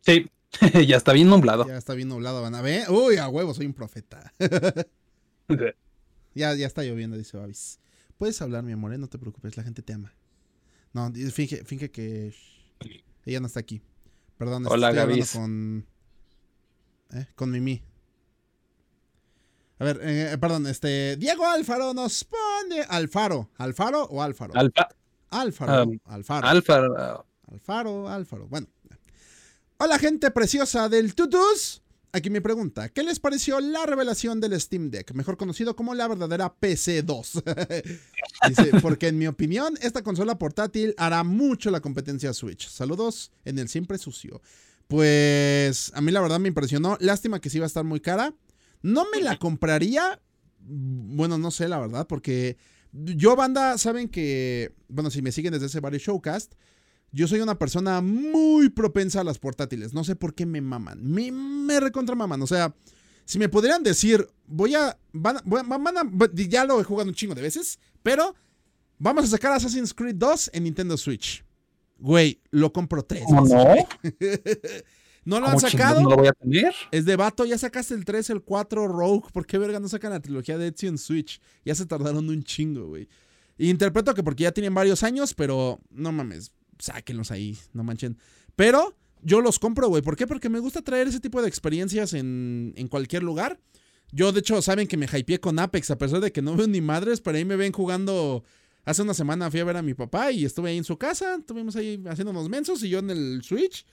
Sí, ya está bien nublado. Ya está bien nublado, van a ver. Uy, a huevo, soy un profeta. Ya, ya está lloviendo, dice Babis. Puedes hablar, mi amor, ¿eh? no te preocupes, la gente te ama. No, finge, finge que ella no está aquí. Perdón, Hola, estoy hablando con. ¿eh? Con Mimi. A ver, eh, perdón, este. Diego Alfaro nos pone. Alfaro. ¿Alfaro o Alfaro? Alfa, Alfaro. um, Alfaro. Alfa, uh, Alfaro, Alfaro. Bueno. Hola, gente preciosa del Tutus. Aquí mi pregunta: ¿Qué les pareció la revelación del Steam Deck? Mejor conocido como la verdadera PC2. Dice: Porque en mi opinión, esta consola portátil hará mucho la competencia Switch. Saludos en el siempre sucio. Pues a mí la verdad me impresionó. Lástima que sí iba a estar muy cara. No me la compraría. Bueno, no sé la verdad, porque yo, banda, saben que, bueno, si me siguen desde ese varios showcast, yo soy una persona muy propensa a las portátiles. No sé por qué me maman. Me, me recontra maman. O sea, si me podrían decir, voy a. Van, a- van ya lo he jugado un chingo de veces, pero vamos a sacar Assassin's Creed 2 en Nintendo Switch. Güey, lo compro tres. ¿Cómo veces, no? no lo han ¿Cómo chingados sacado. no lo voy a tener? Es de vato, ya sacaste el 3, el 4 Rogue. ¿Por qué verga no sacan la trilogía de Ezio en Switch? Ya se tardaron un chingo, güey. Interpreto que porque ya tienen varios años, pero no mames, sáquenlos ahí, no manchen. Pero yo los compro, güey. ¿Por qué? Porque me gusta traer ese tipo de experiencias en, en cualquier lugar. Yo, de hecho, saben que me hypeé con Apex, a pesar de que no veo ni madres, pero ahí me ven jugando. Hace una semana fui a ver a mi papá y estuve ahí en su casa. Estuvimos ahí haciendo unos mensos y yo en el Switch.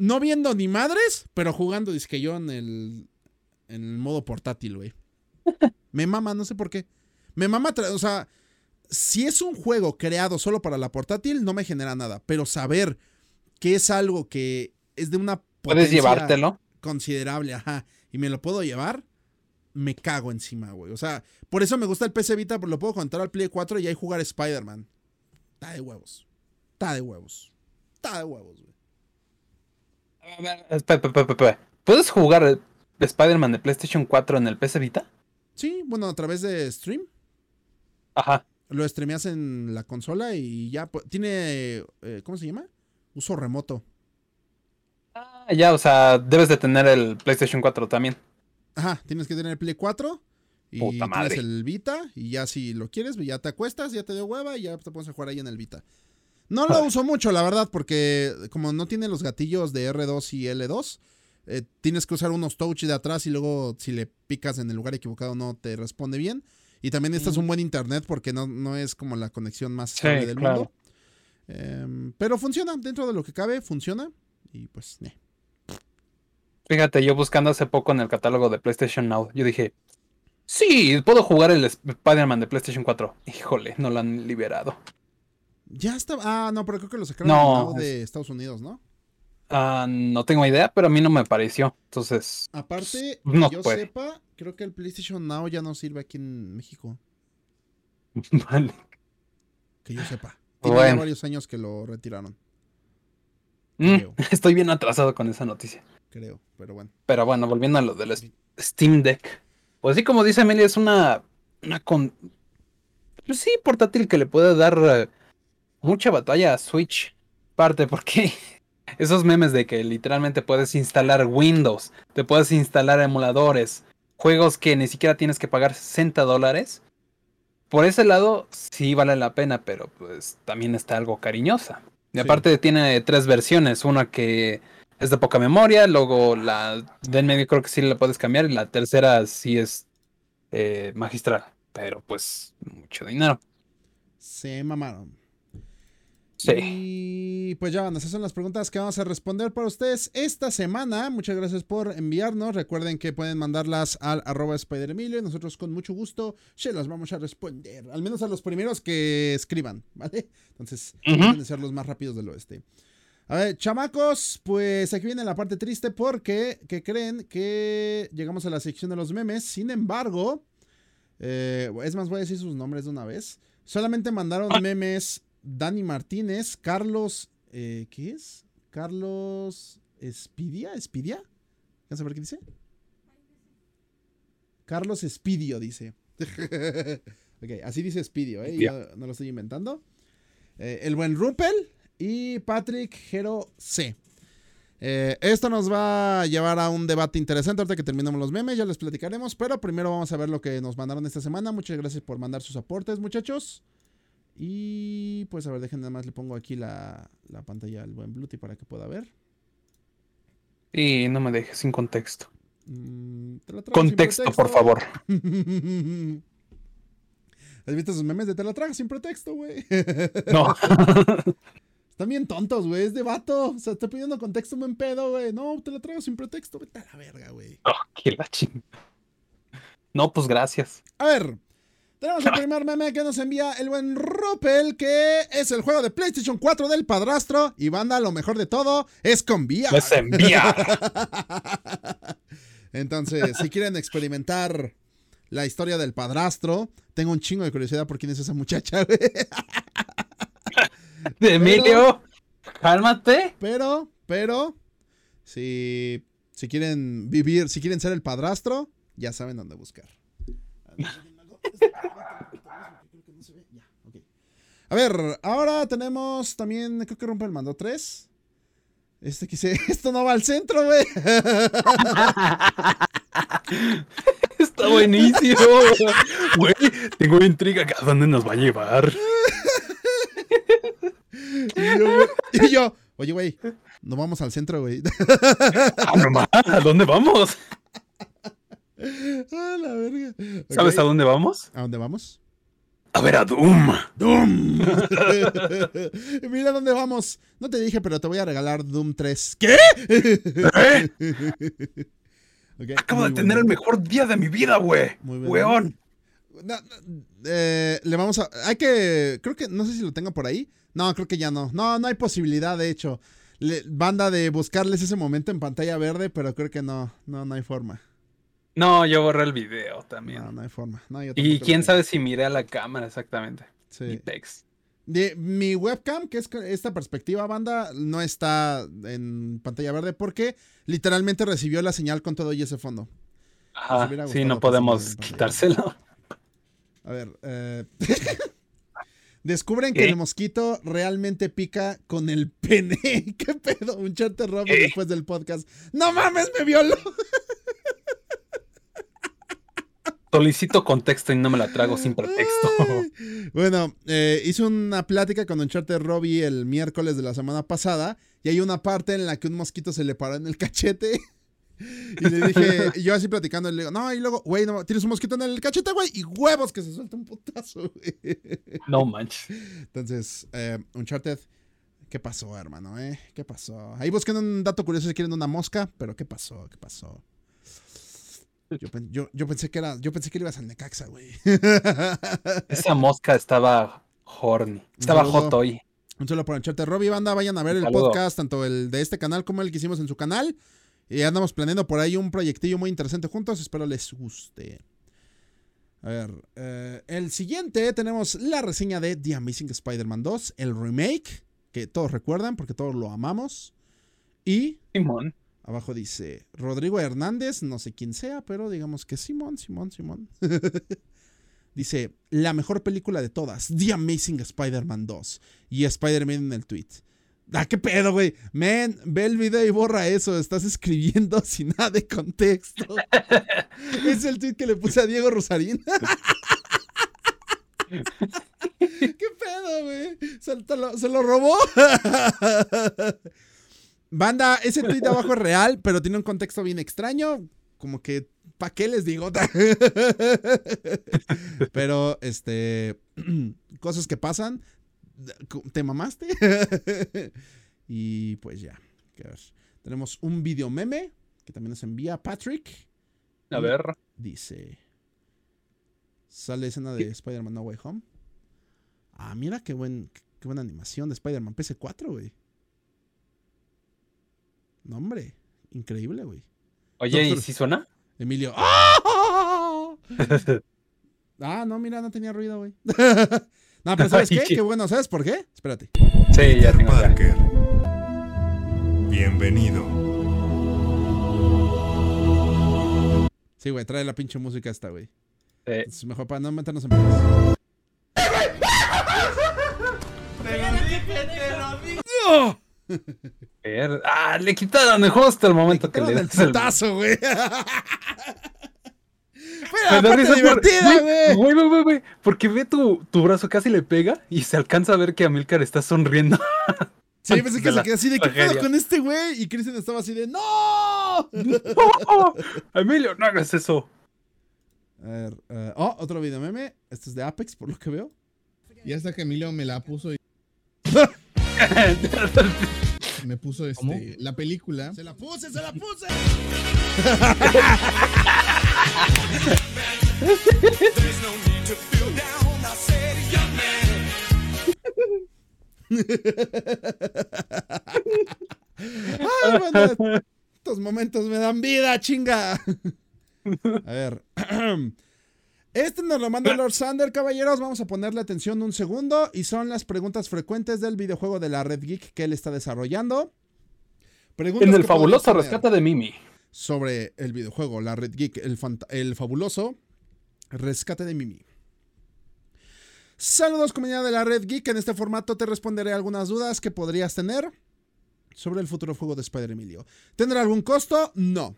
No viendo ni madres, pero jugando, que yo en el, en el modo portátil, güey. Me mama, no sé por qué. Me mama, o sea, si es un juego creado solo para la portátil, no me genera nada. Pero saber que es algo que es de una Puedes llevártelo. considerable, ajá, y me lo puedo llevar, me cago encima, güey. O sea, por eso me gusta el PC Vita, porque lo puedo contar al Play 4 y ahí jugar Spider-Man. Está de huevos. Está de huevos. Está de huevos, güey. A ver, espera, espera, espera, espera. ¿Puedes jugar Spider-Man de PlayStation 4 en el PC Vita? Sí, bueno, a través de stream. Ajá. Lo streameas en la consola y ya pues, tiene, eh, ¿cómo se llama? Uso remoto. Ah, ya, o sea, debes de tener el PlayStation 4 también. Ajá, tienes que tener el Play 4 Y Puta tienes el Vita, y ya si lo quieres, ya te acuestas, ya te dio hueva y ya te pones a jugar ahí en el Vita. No lo Ah. uso mucho, la verdad, porque como no tiene los gatillos de R2 y L2, eh, tienes que usar unos touch de atrás y luego si le picas en el lugar equivocado no te responde bien. Y también necesitas un buen internet porque no, no es como la conexión más Sí, estable del claro. mundo. Em, pero funciona, dentro de lo que cabe, funciona. Y pues, eh. Fíjate, yo buscando hace poco en el catálogo de PlayStation Now, yo dije, sí, puedo jugar el Spider-Man de PlayStation 4. Híjole, no lo han liberado. Ya está. Ah, no, pero creo que lo sacaron No, de Estados Unidos, ¿no? Ah, no tengo idea, pero a mí no me pareció. Entonces, Aparte, No que yo puede. sepa, creo que el PlayStation Now ya no sirve aquí en México. vale. Que yo sepa. Tiene Bueno. varios años que lo retiraron, Mm, estoy bien atrasado con esa noticia. creo. Pero bueno. Pero bueno, volviendo a lo del Steam Deck. Pues sí, como dice Amelia, es una, una con... Pues sí, portátil que le puede dar eh, mucha batalla a Switch. Parte porque esos memes de que literalmente puedes instalar Windows, te puedes instalar emuladores, juegos que ni siquiera tienes que pagar 60 dólares. Por ese lado, sí vale la pena, pero pues también está algo cariñosa. Y Sí. aparte tiene tres versiones, una que es de poca memoria, luego la de en medio creo que sí la puedes cambiar y la tercera sí es eh, magistral, pero pues mucho dinero. Se mamaron. Sí. Y pues ya, van, esas son las preguntas que vamos a responder para ustedes esta semana. Muchas gracias por enviarnos. Recuerden que pueden mandarlas al arroba SpiderEmilio y nosotros con mucho gusto se las vamos a responder. Al menos a los primeros que escriban, ¿vale? Entonces, pueden ser los más rápidos del oeste. A ver, chamacos, pues aquí viene la parte triste porque, que creen que llegamos a la sección de los memes. Sin embargo, eh, es más, voy a decir sus nombres de una vez. Solamente mandaron memes Dani Martínez, Carlos, eh, ¿qué es? Carlos Espidia, Espidia. ¿Ya saber qué dice? Carlos Espidio dice. ok, así dice Espidio, ¿eh? Yo no lo estoy inventando. Eh, el buen Rumpel y Patrick Gero C. Eh, esto nos va a llevar a un debate interesante ahorita que terminemos los memes, ya les platicaremos, pero primero vamos a ver lo que nos mandaron esta semana. Muchas gracias por mandar sus aportes, muchachos. Y pues a ver, dejen nada más, le pongo aquí la, la pantalla al buen Bluetooth para que pueda ver. Y no me dejes sin contexto. Mm, te la trago sin Contexto, por favor. ¿Has visto sus memes de te la trago sin pretexto, güey? No. Están bien tontos, güey. Es de vato. O sea, estoy pidiendo contexto, buen pedo, güey. No, te la traigo sin pretexto. Vete a la verga, güey. Oh, qué la ching- No, pues gracias. A ver. Tenemos el primer meme que nos envía el buen Rupel, que es el juego de PlayStation 4 del padrastro. Y banda, lo mejor de todo es con VR. Pues envía. Entonces, si quieren experimentar la historia del padrastro, tengo un chingo de curiosidad por quién es esa muchacha, güey. De Emilio, cálmate. Pero, pero, si, si quieren vivir, si quieren ser el padrastro, ya saben dónde buscar. A ver, ahora tenemos también, creo que rompe el mando 3. Este que se, esto no va al centro, güey. Está buenísimo. Güey, tengo intriga. ¿A dónde nos va a llevar? Y yo, güey- y yo, oye, güey, no vamos al centro, güey. Ah, ¿A dónde vamos? Ah, la verga. ¿Sabes a dónde vamos? ¿A dónde vamos? A ver a Doom. Doom. Mira dónde vamos. No te dije, pero te voy a regalar Doom 3. ¿Qué? ¿Eh? Acabo de tener el mejor día de mi vida, güey. Muy bien. Weón. No, no, eh, le vamos a. Hay que. Creo que. No sé si lo tengo por ahí. No, creo que ya no. No, no hay posibilidad, de hecho. Le- banda de buscarles ese momento en pantalla verde, pero creo que no. No, no hay forma. No, yo borré el video también. No, no hay forma. No, yo y quién sabe si miré a la cámara exactamente. Sí. Mi text. De, mi webcam, que es esta perspectiva, banda, no está en pantalla verde porque literalmente recibió la señal con todo y ese fondo. Ajá, sí, no podemos quitárselo. A ver, eh, descubren que el mosquito realmente pica con el pene. ¿Qué pedo? Un chat ¿Qué? después del podcast. ¡No mames, me violó! Solicito contexto y no me la trago sin pretexto. Bueno, eh, hice una plática con Uncharted Robbie el miércoles de la semana pasada. Y hay una parte en la que un mosquito se le paró en el cachete. Y le dije, y yo así platicando, le digo, no, y luego, güey, no, tienes un mosquito en el cachete, güey, y huevos que se suelta un putazo, güey. No manches. Entonces, eh, Uncharted, ¿qué pasó, hermano, eh? ¿Qué pasó? Ahí busquen un dato curioso si quieren una mosca, pero ¿qué pasó? ¿Qué pasó? Yo, yo, yo pensé que era, yo pensé que ibas al Necaxa, güey. Esa mosca estaba horny. Estaba saludo. hot hoy. Un saludo para Uncharted Robbie, banda. Vayan a ver el Saludo. podcast, tanto el de este canal como el que hicimos en su canal. Y andamos planeando por ahí un proyectillo muy interesante juntos. Espero les guste. A ver, eh, el siguiente tenemos la reseña de The Amazing Spider-Man 2, el remake, que todos recuerdan porque todos lo amamos. Y Simón. Abajo dice Rodrigo Hernández, no sé quién sea, pero digamos que Simón, Simón, Simón. dice, la mejor película de todas, The Amazing Spider-Man 2. Y Spider-Man en el tweet. Ah, qué pedo, güey. Men, ve el video y borra eso. Estás escribiendo sin nada de contexto. es el tweet que le puse a Diego Rosarín. ¿Qué pedo, güey? Se, lo, se lo robó. Banda, ese tweet de abajo es real, pero tiene un contexto bien extraño. Como que, ¿pa' qué les digo? pero, este, cosas que pasan. ¿Te mamaste? y pues ya. Tenemos un video meme que también nos envía Patrick. A ver. Dice. Sale escena de Spider-Man No Way Home. Ah, mira qué, buen, qué buena animación de Spider-Man PS4, güey. No, hombre. Increíble, güey. Oye, ¿y si suena? Emilio. ¡Ah! Ah, no, mira, no tenía ruido, güey. no, pero ¿sabes qué? Qué- bueno, ¿sabes por qué? Espérate. Sí, ya Peter ya. Parker. Bienvenido. Sí, güey, trae la pinche música esta, güey. Sí. Es mejor para no meternos en problemas. Ver- Ah, le quitaron el justo el momento que le Quitaron el das el- putazo, güey. Me la parte divertida, güey. Güey, güey, güey, güey, Porque ve tu, tu brazo casi le pega y se alcanza a ver que Amilcar está sonriendo. Sí, yo pensé que se quedó así de ¿qué pedo con este güey? Y Kristen estaba así de ¡No! Emilio, no hagas eso. A ver, eh, oh, otro video meme. Este es de Apex, por lo que veo. Y hasta que Emilio me la puso y me puso este, ¿Cómo? la película. ¡Se la puse, se la puse! Ay, Estos momentos me dan vida, chinga. A ver. Este nos lo manda Lord Sander, caballeros. Vamos a ponerle atención un segundo. Y son las preguntas frecuentes del videojuego de la Red Geek que él está desarrollando. Preguntas En el fabuloso rescate de Mimi. sobre el videojuego, la Red Geek, el fabuloso rescate de Mimi. Saludos comunidad de la Red Geek, en este formato te responderé algunas dudas que podrías tener sobre el futuro juego de Spider Emilio. ¿Tendrá algún costo? No.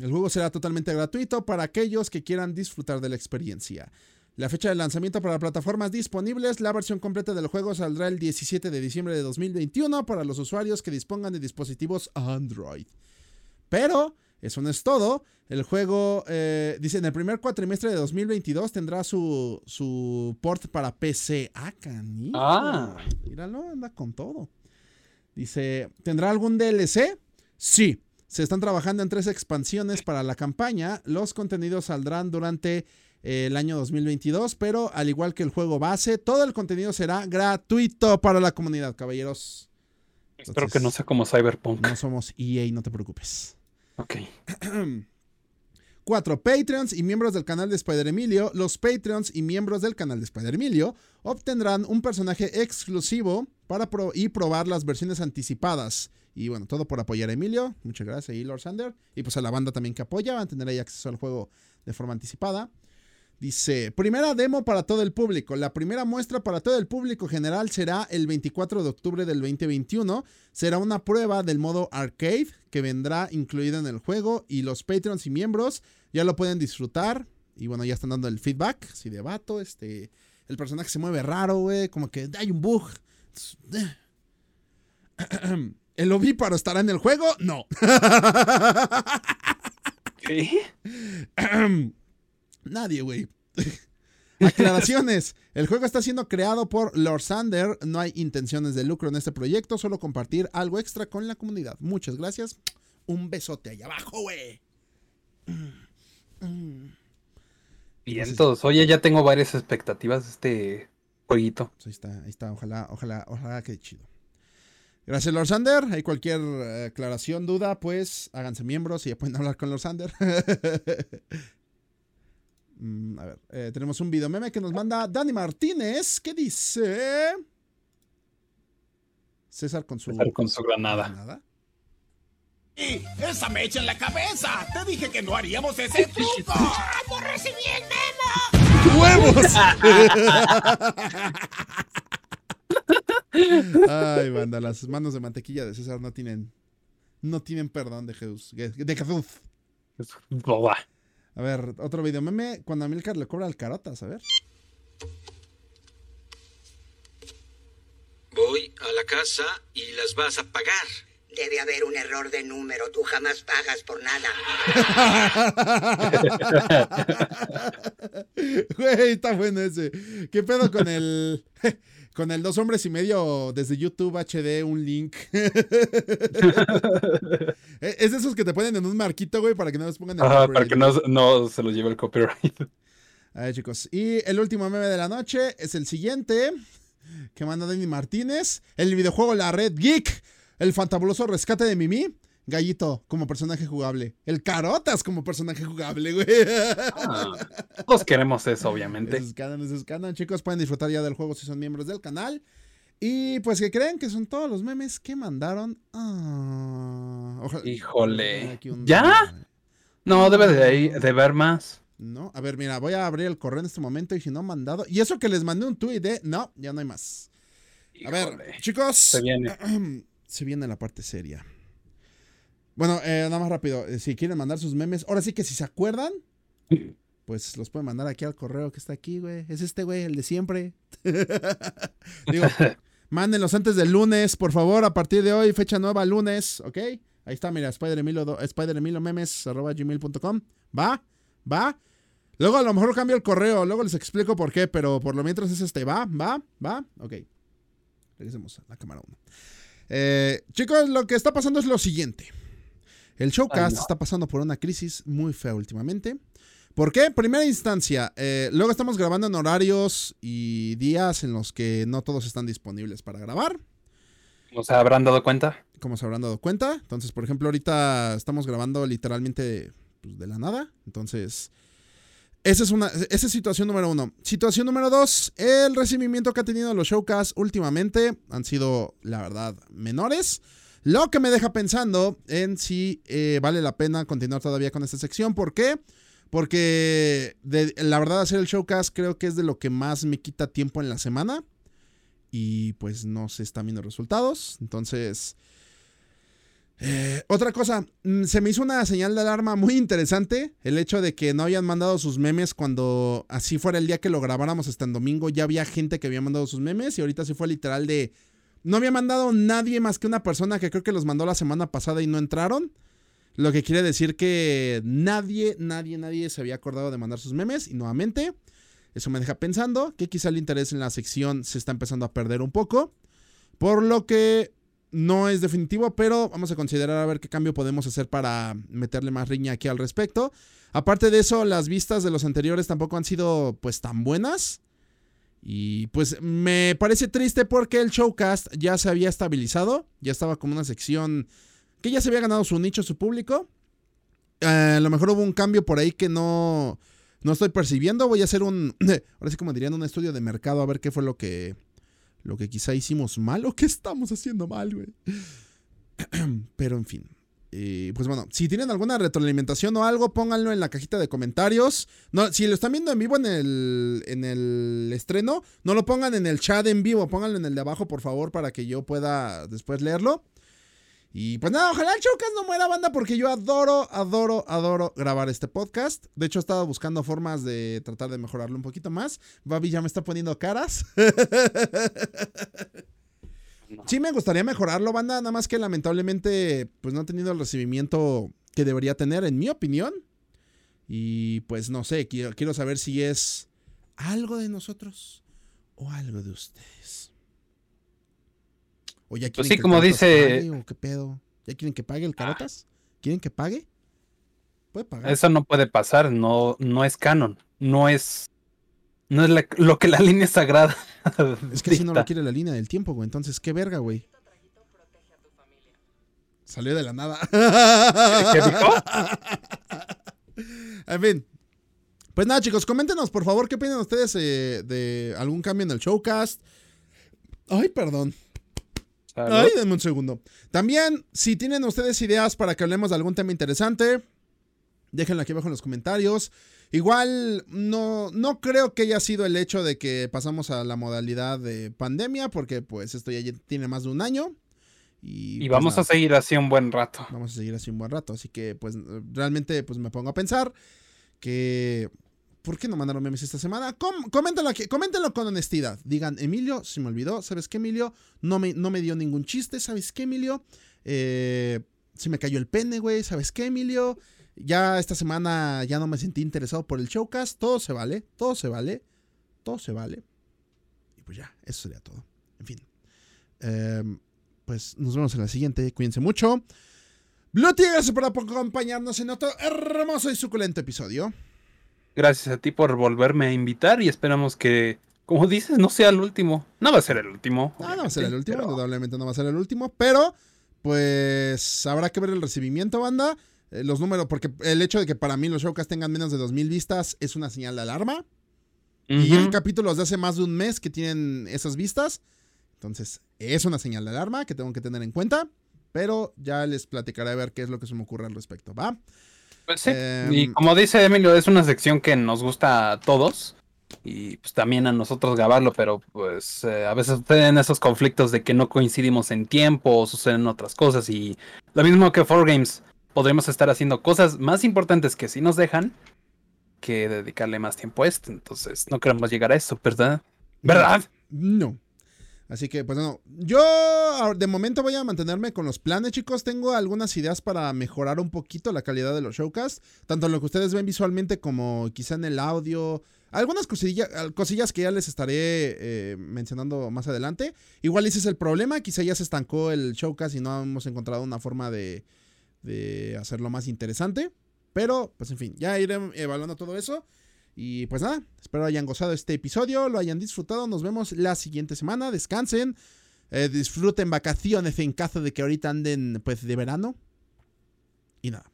El juego será totalmente gratuito para aquellos que quieran disfrutar de la experiencia. La fecha de lanzamiento para plataformas disponibles, la versión completa del juego saldrá el 17 de diciembre de 2021 para los usuarios que dispongan de dispositivos Android. Pero eso no es todo. El juego, eh, dice, en el primer cuatrimestre de 2022 tendrá su, su port para PC. Ah, canijo. Ah. Míralo, anda con todo. Dice, ¿tendrá algún DLC? Sí. Se están trabajando en tres expansiones para la campaña. Los contenidos saldrán durante eh, el año 2022, pero al igual que el juego base, todo el contenido será gratuito para la comunidad, caballeros. Espero que no sea como Cyberpunk. No somos EA, no te preocupes. Ok. 4. Patreons y miembros del canal de Spider Emilio. Los Patreons y miembros del canal de Spider Emilio obtendrán un personaje exclusivo para pro- y probar las versiones anticipadas. Y bueno, todo por apoyar a Emilio. Muchas gracias ahí, Lord Sander. Y pues a la banda también que apoya. Van a tener ahí acceso al juego de forma anticipada. Dice, primera demo para todo el público. La primera muestra para todo el público general será el 24 de octubre del 2021. Será una prueba del modo arcade que vendrá incluido en el juego y los Patreons y miembros ya lo pueden disfrutar Y bueno, ya están dando el feedback, así de vato, este... El personaje se mueve raro, güey, como que hay un bug. Entonces. ¿El ovíparo estará en el juego? No. ¿Qué? Nadie, güey. Aclaraciones. El juego está siendo creado por Lord Sander. No hay intenciones de lucro en este proyecto, solo compartir algo extra con la comunidad. Muchas gracias. Un besote allá abajo, güey. Bien, todos. Oye, ya tengo varias expectativas de este jueguito. Pues ahí está, ahí está. Ojalá, ojalá, ojalá que chido. Gracias, Lord Sander. Hay cualquier eh, aclaración, duda, pues háganse miembros y ya pueden hablar con Lord Sander. Mm, a ver, eh, tenemos un video meme que nos manda Dani Martínez. ¿Qué dice? César con su, César con su granada. granada. ¡Y esa mecha en la cabeza! ¡Te dije que no haríamos ese truco! ¡No recibí el memo! ¡Huevos! Ay, banda, las manos de mantequilla de César no tienen. No tienen perdón de Jesús. De Jesús. Boba. A ver, otro video meme. Cuando Amilcar le cobra al carotas, a ver. Voy a la casa y las vas a pagar. Debe haber un error de número. Tú jamás pagas por nada. Güey, está bueno ese. ¿Qué pedo con el. Con el dos hombres y medio desde YouTube HD, un link. Eh, es de esos que te ponen en un marquito, güey, para que no les pongan el Ajá, para que no, no se lo lleve el copyright. A ver, chicos. Y el último meme de la noche es el siguiente. Que manda Danny Martínez. El videojuego La Red Geek. El fantabuloso rescate de Mimi. Gallito como personaje jugable. El Carotas como personaje jugable, güey. Ah, todos queremos eso, obviamente. Eso es canon, eso es canon. Chicos, pueden disfrutar ya del juego si son miembros del canal. Y pues que creen que son todos los memes que mandaron. Ah, ojalá- Híjole. ¿Ya? No, debe de, de haber más. No, a ver, mira, voy a abrir el correo en este momento y si no han mandado. Y eso que les mandé un tweet de. No, ya no hay más. A ver, chicos. Se viene. Se viene la parte seria. Bueno, eh, nada más rápido. eh, si quieren mandar sus memes, ahora sí que si se acuerdan, pues los pueden mandar aquí al correo que está aquí, güey. Es este, güey, el de siempre. Digo, mándenlos antes del lunes, por favor, a partir de hoy, fecha nueva, lunes, ¿ok? Ahí está, mira, Spider-Emilio do- Spider-Emilio memes arroba gmail.com. ¿Va? ¿Va? Luego a lo mejor cambio el correo, luego les explico por qué, pero por lo mientras es este, ¿va? ¿Va? ¿Va? Ok. Regresemos a la cámara 1. Eh, chicos, lo que está pasando es lo siguiente. El showcast Ay, no. está pasando por una crisis muy fea últimamente. ¿Por qué? Primera instancia, eh, luego estamos grabando en horarios y días en los que no todos están disponibles para grabar, ¿No se habrán dado cuenta? como se habrán dado cuenta. Entonces, por ejemplo, ahorita estamos grabando literalmente pues, de la nada. Entonces, esa es, una, esa es situación número uno. Situación número dos, el recibimiento que ha tenido los showcasts últimamente han sido, la verdad, menores. Lo que me deja pensando en si eh, vale la pena continuar todavía con esta sección. ¿Por qué? Porque la verdad hacer el showcast creo que es de lo que más me quita tiempo en la semana. Y pues no se están viendo resultados. Entonces... eh, otra cosa, mm, se me hizo una señal de alarma muy interesante. El hecho de que no hayan mandado sus memes cuando así fuera el día que lo grabáramos hasta en domingo. Ya había gente que había mandado sus memes y ahorita sí fue literal de... No había mandado nadie más que una persona que creo que los mandó la semana pasada y no entraron. Lo que quiere decir que nadie, nadie, nadie se había acordado de mandar sus memes. Y nuevamente, eso me deja pensando que quizá el interés en la sección se está empezando a perder un poco. Por lo que no es definitivo, pero vamos a considerar a ver qué cambio podemos hacer para meterle más riña aquí al respecto. Aparte de eso, las vistas de los anteriores tampoco han sido pues tan buenas. Y pues me parece triste porque el showcast ya se había estabilizado, ya estaba como una sección que ya se había ganado su nicho, su público. Eh, a lo mejor hubo un cambio por ahí que no, no estoy percibiendo. Voy a hacer un, ahora sí como dirían, un estudio de mercado a ver qué fue lo que, lo que quizá hicimos mal o qué estamos haciendo mal, güey. Pero en fin. Eh, pues bueno, si tienen alguna retroalimentación o algo, pónganlo en la cajita de comentarios. No, si lo están viendo en vivo en el, en el estreno, no lo pongan en el chat en vivo, pónganlo en el de abajo, por favor, para que yo pueda después leerlo. Y pues nada, ojalá el Showcast no muera banda porque yo adoro, adoro, adoro grabar este podcast. De hecho, he estado buscando formas de tratar de mejorarlo un poquito más. Babi ya me está poniendo caras. Sí me gustaría mejorarlo, banda, nada más que lamentablemente pues no ha tenido el recibimiento que debería tener, en mi opinión. Y pues no sé, quiero, quiero saber si es algo de nosotros o algo de ustedes. O ya quieren sí, que el como dice- pague, ¿O qué pedo? ¿Ya quieren que pague el Carotas? ¿Quieren que pague? Puede pagar. Eso no puede pasar, no, no es canon, no es, no es la- lo que la línea sagrada. Es que si no lo quiere la línea del tiempo, güey. Entonces, qué verga, güey. Salió de la nada. ¿Qué dijo? En fin. Pues nada, chicos, coméntenos, por favor, qué opinan ustedes eh, de algún cambio en el showcast. Ay, perdón. Ay, denme un segundo. También, si tienen ustedes ideas para que hablemos de algún tema interesante, déjenlo aquí abajo en los comentarios. Igual, no, no creo que haya sido el hecho de que pasamos a la modalidad de pandemia, porque pues esto ya tiene más de un año. Y, Y pues, vamos nada, a seguir así un buen rato. Vamos a seguir así un buen rato. Así que, pues, realmente, pues me pongo a pensar que. ¿Por qué no mandaron memes esta semana? Com- coméntenlo, aquí, con honestidad. Digan, Emilio, se me olvidó. ¿Sabes qué, Emilio? No me, no me dio ningún chiste. ¿Sabes qué, Emilio? Eh, se me cayó el pene, güey. ¿Sabes qué, Emilio? Ya esta semana ya no me sentí interesado por el showcast. Todo se vale. Todo se vale. Todo se vale. Y pues ya, eso sería todo. En fin. Em, pues nos vemos en la siguiente. Cuídense mucho. Blue Tigre, gracias por acompañarnos en otro hermoso y suculento episodio. Gracias a ti por volverme a invitar y esperamos que, como dices, no sea el último. No va a ser el último. No, no va a ser el último, pero- indudablemente no va a ser el último, pero pues habrá que ver el recibimiento, banda. Eh, los números, porque el hecho de que para mí los showcasts tengan menos de 2000 vistas es una señal de alarma. Y hay capítulos de hace más de un mes que tienen esas vistas. Entonces, es una señal de alarma que tengo que tener en cuenta. Pero ya les platicaré a ver qué es lo que se me ocurre al respecto, ¿va? Pues sí. Em, y como dice Emilio, es una sección que nos gusta a todos. Y pues también a nosotros grabarlo, pero pues eh, a veces suceden esos conflictos de que no coincidimos en tiempo o suceden otras cosas. Y lo mismo que 4Games, podremos estar haciendo cosas más importantes que si nos dejan que dedicarle más tiempo a esto. Entonces no queremos llegar a eso, ¿verdad? ¿Verdad? No. Así que, pues no. Yo de momento voy a mantenerme con los planes, chicos. Tengo algunas ideas para mejorar un poquito la calidad de los showcasts. Tanto en lo que ustedes ven visualmente como quizá en el audio. Algunas cosilla- cosillas que ya les estaré eh, mencionando más adelante. Igual ese es el problema. Quizá ya se estancó el showcast y no hemos encontrado una forma de, de hacerlo más interesante. Pero, pues en fin, ya iré evaluando todo eso. Y pues nada, espero hayan gozado este episodio, lo hayan disfrutado. Nos vemos la siguiente semana. Descansen, eh, disfruten vacaciones en caso de que ahorita anden pues de verano. Y nada.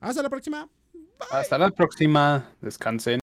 Hasta la próxima. Hasta la próxima. Descansen.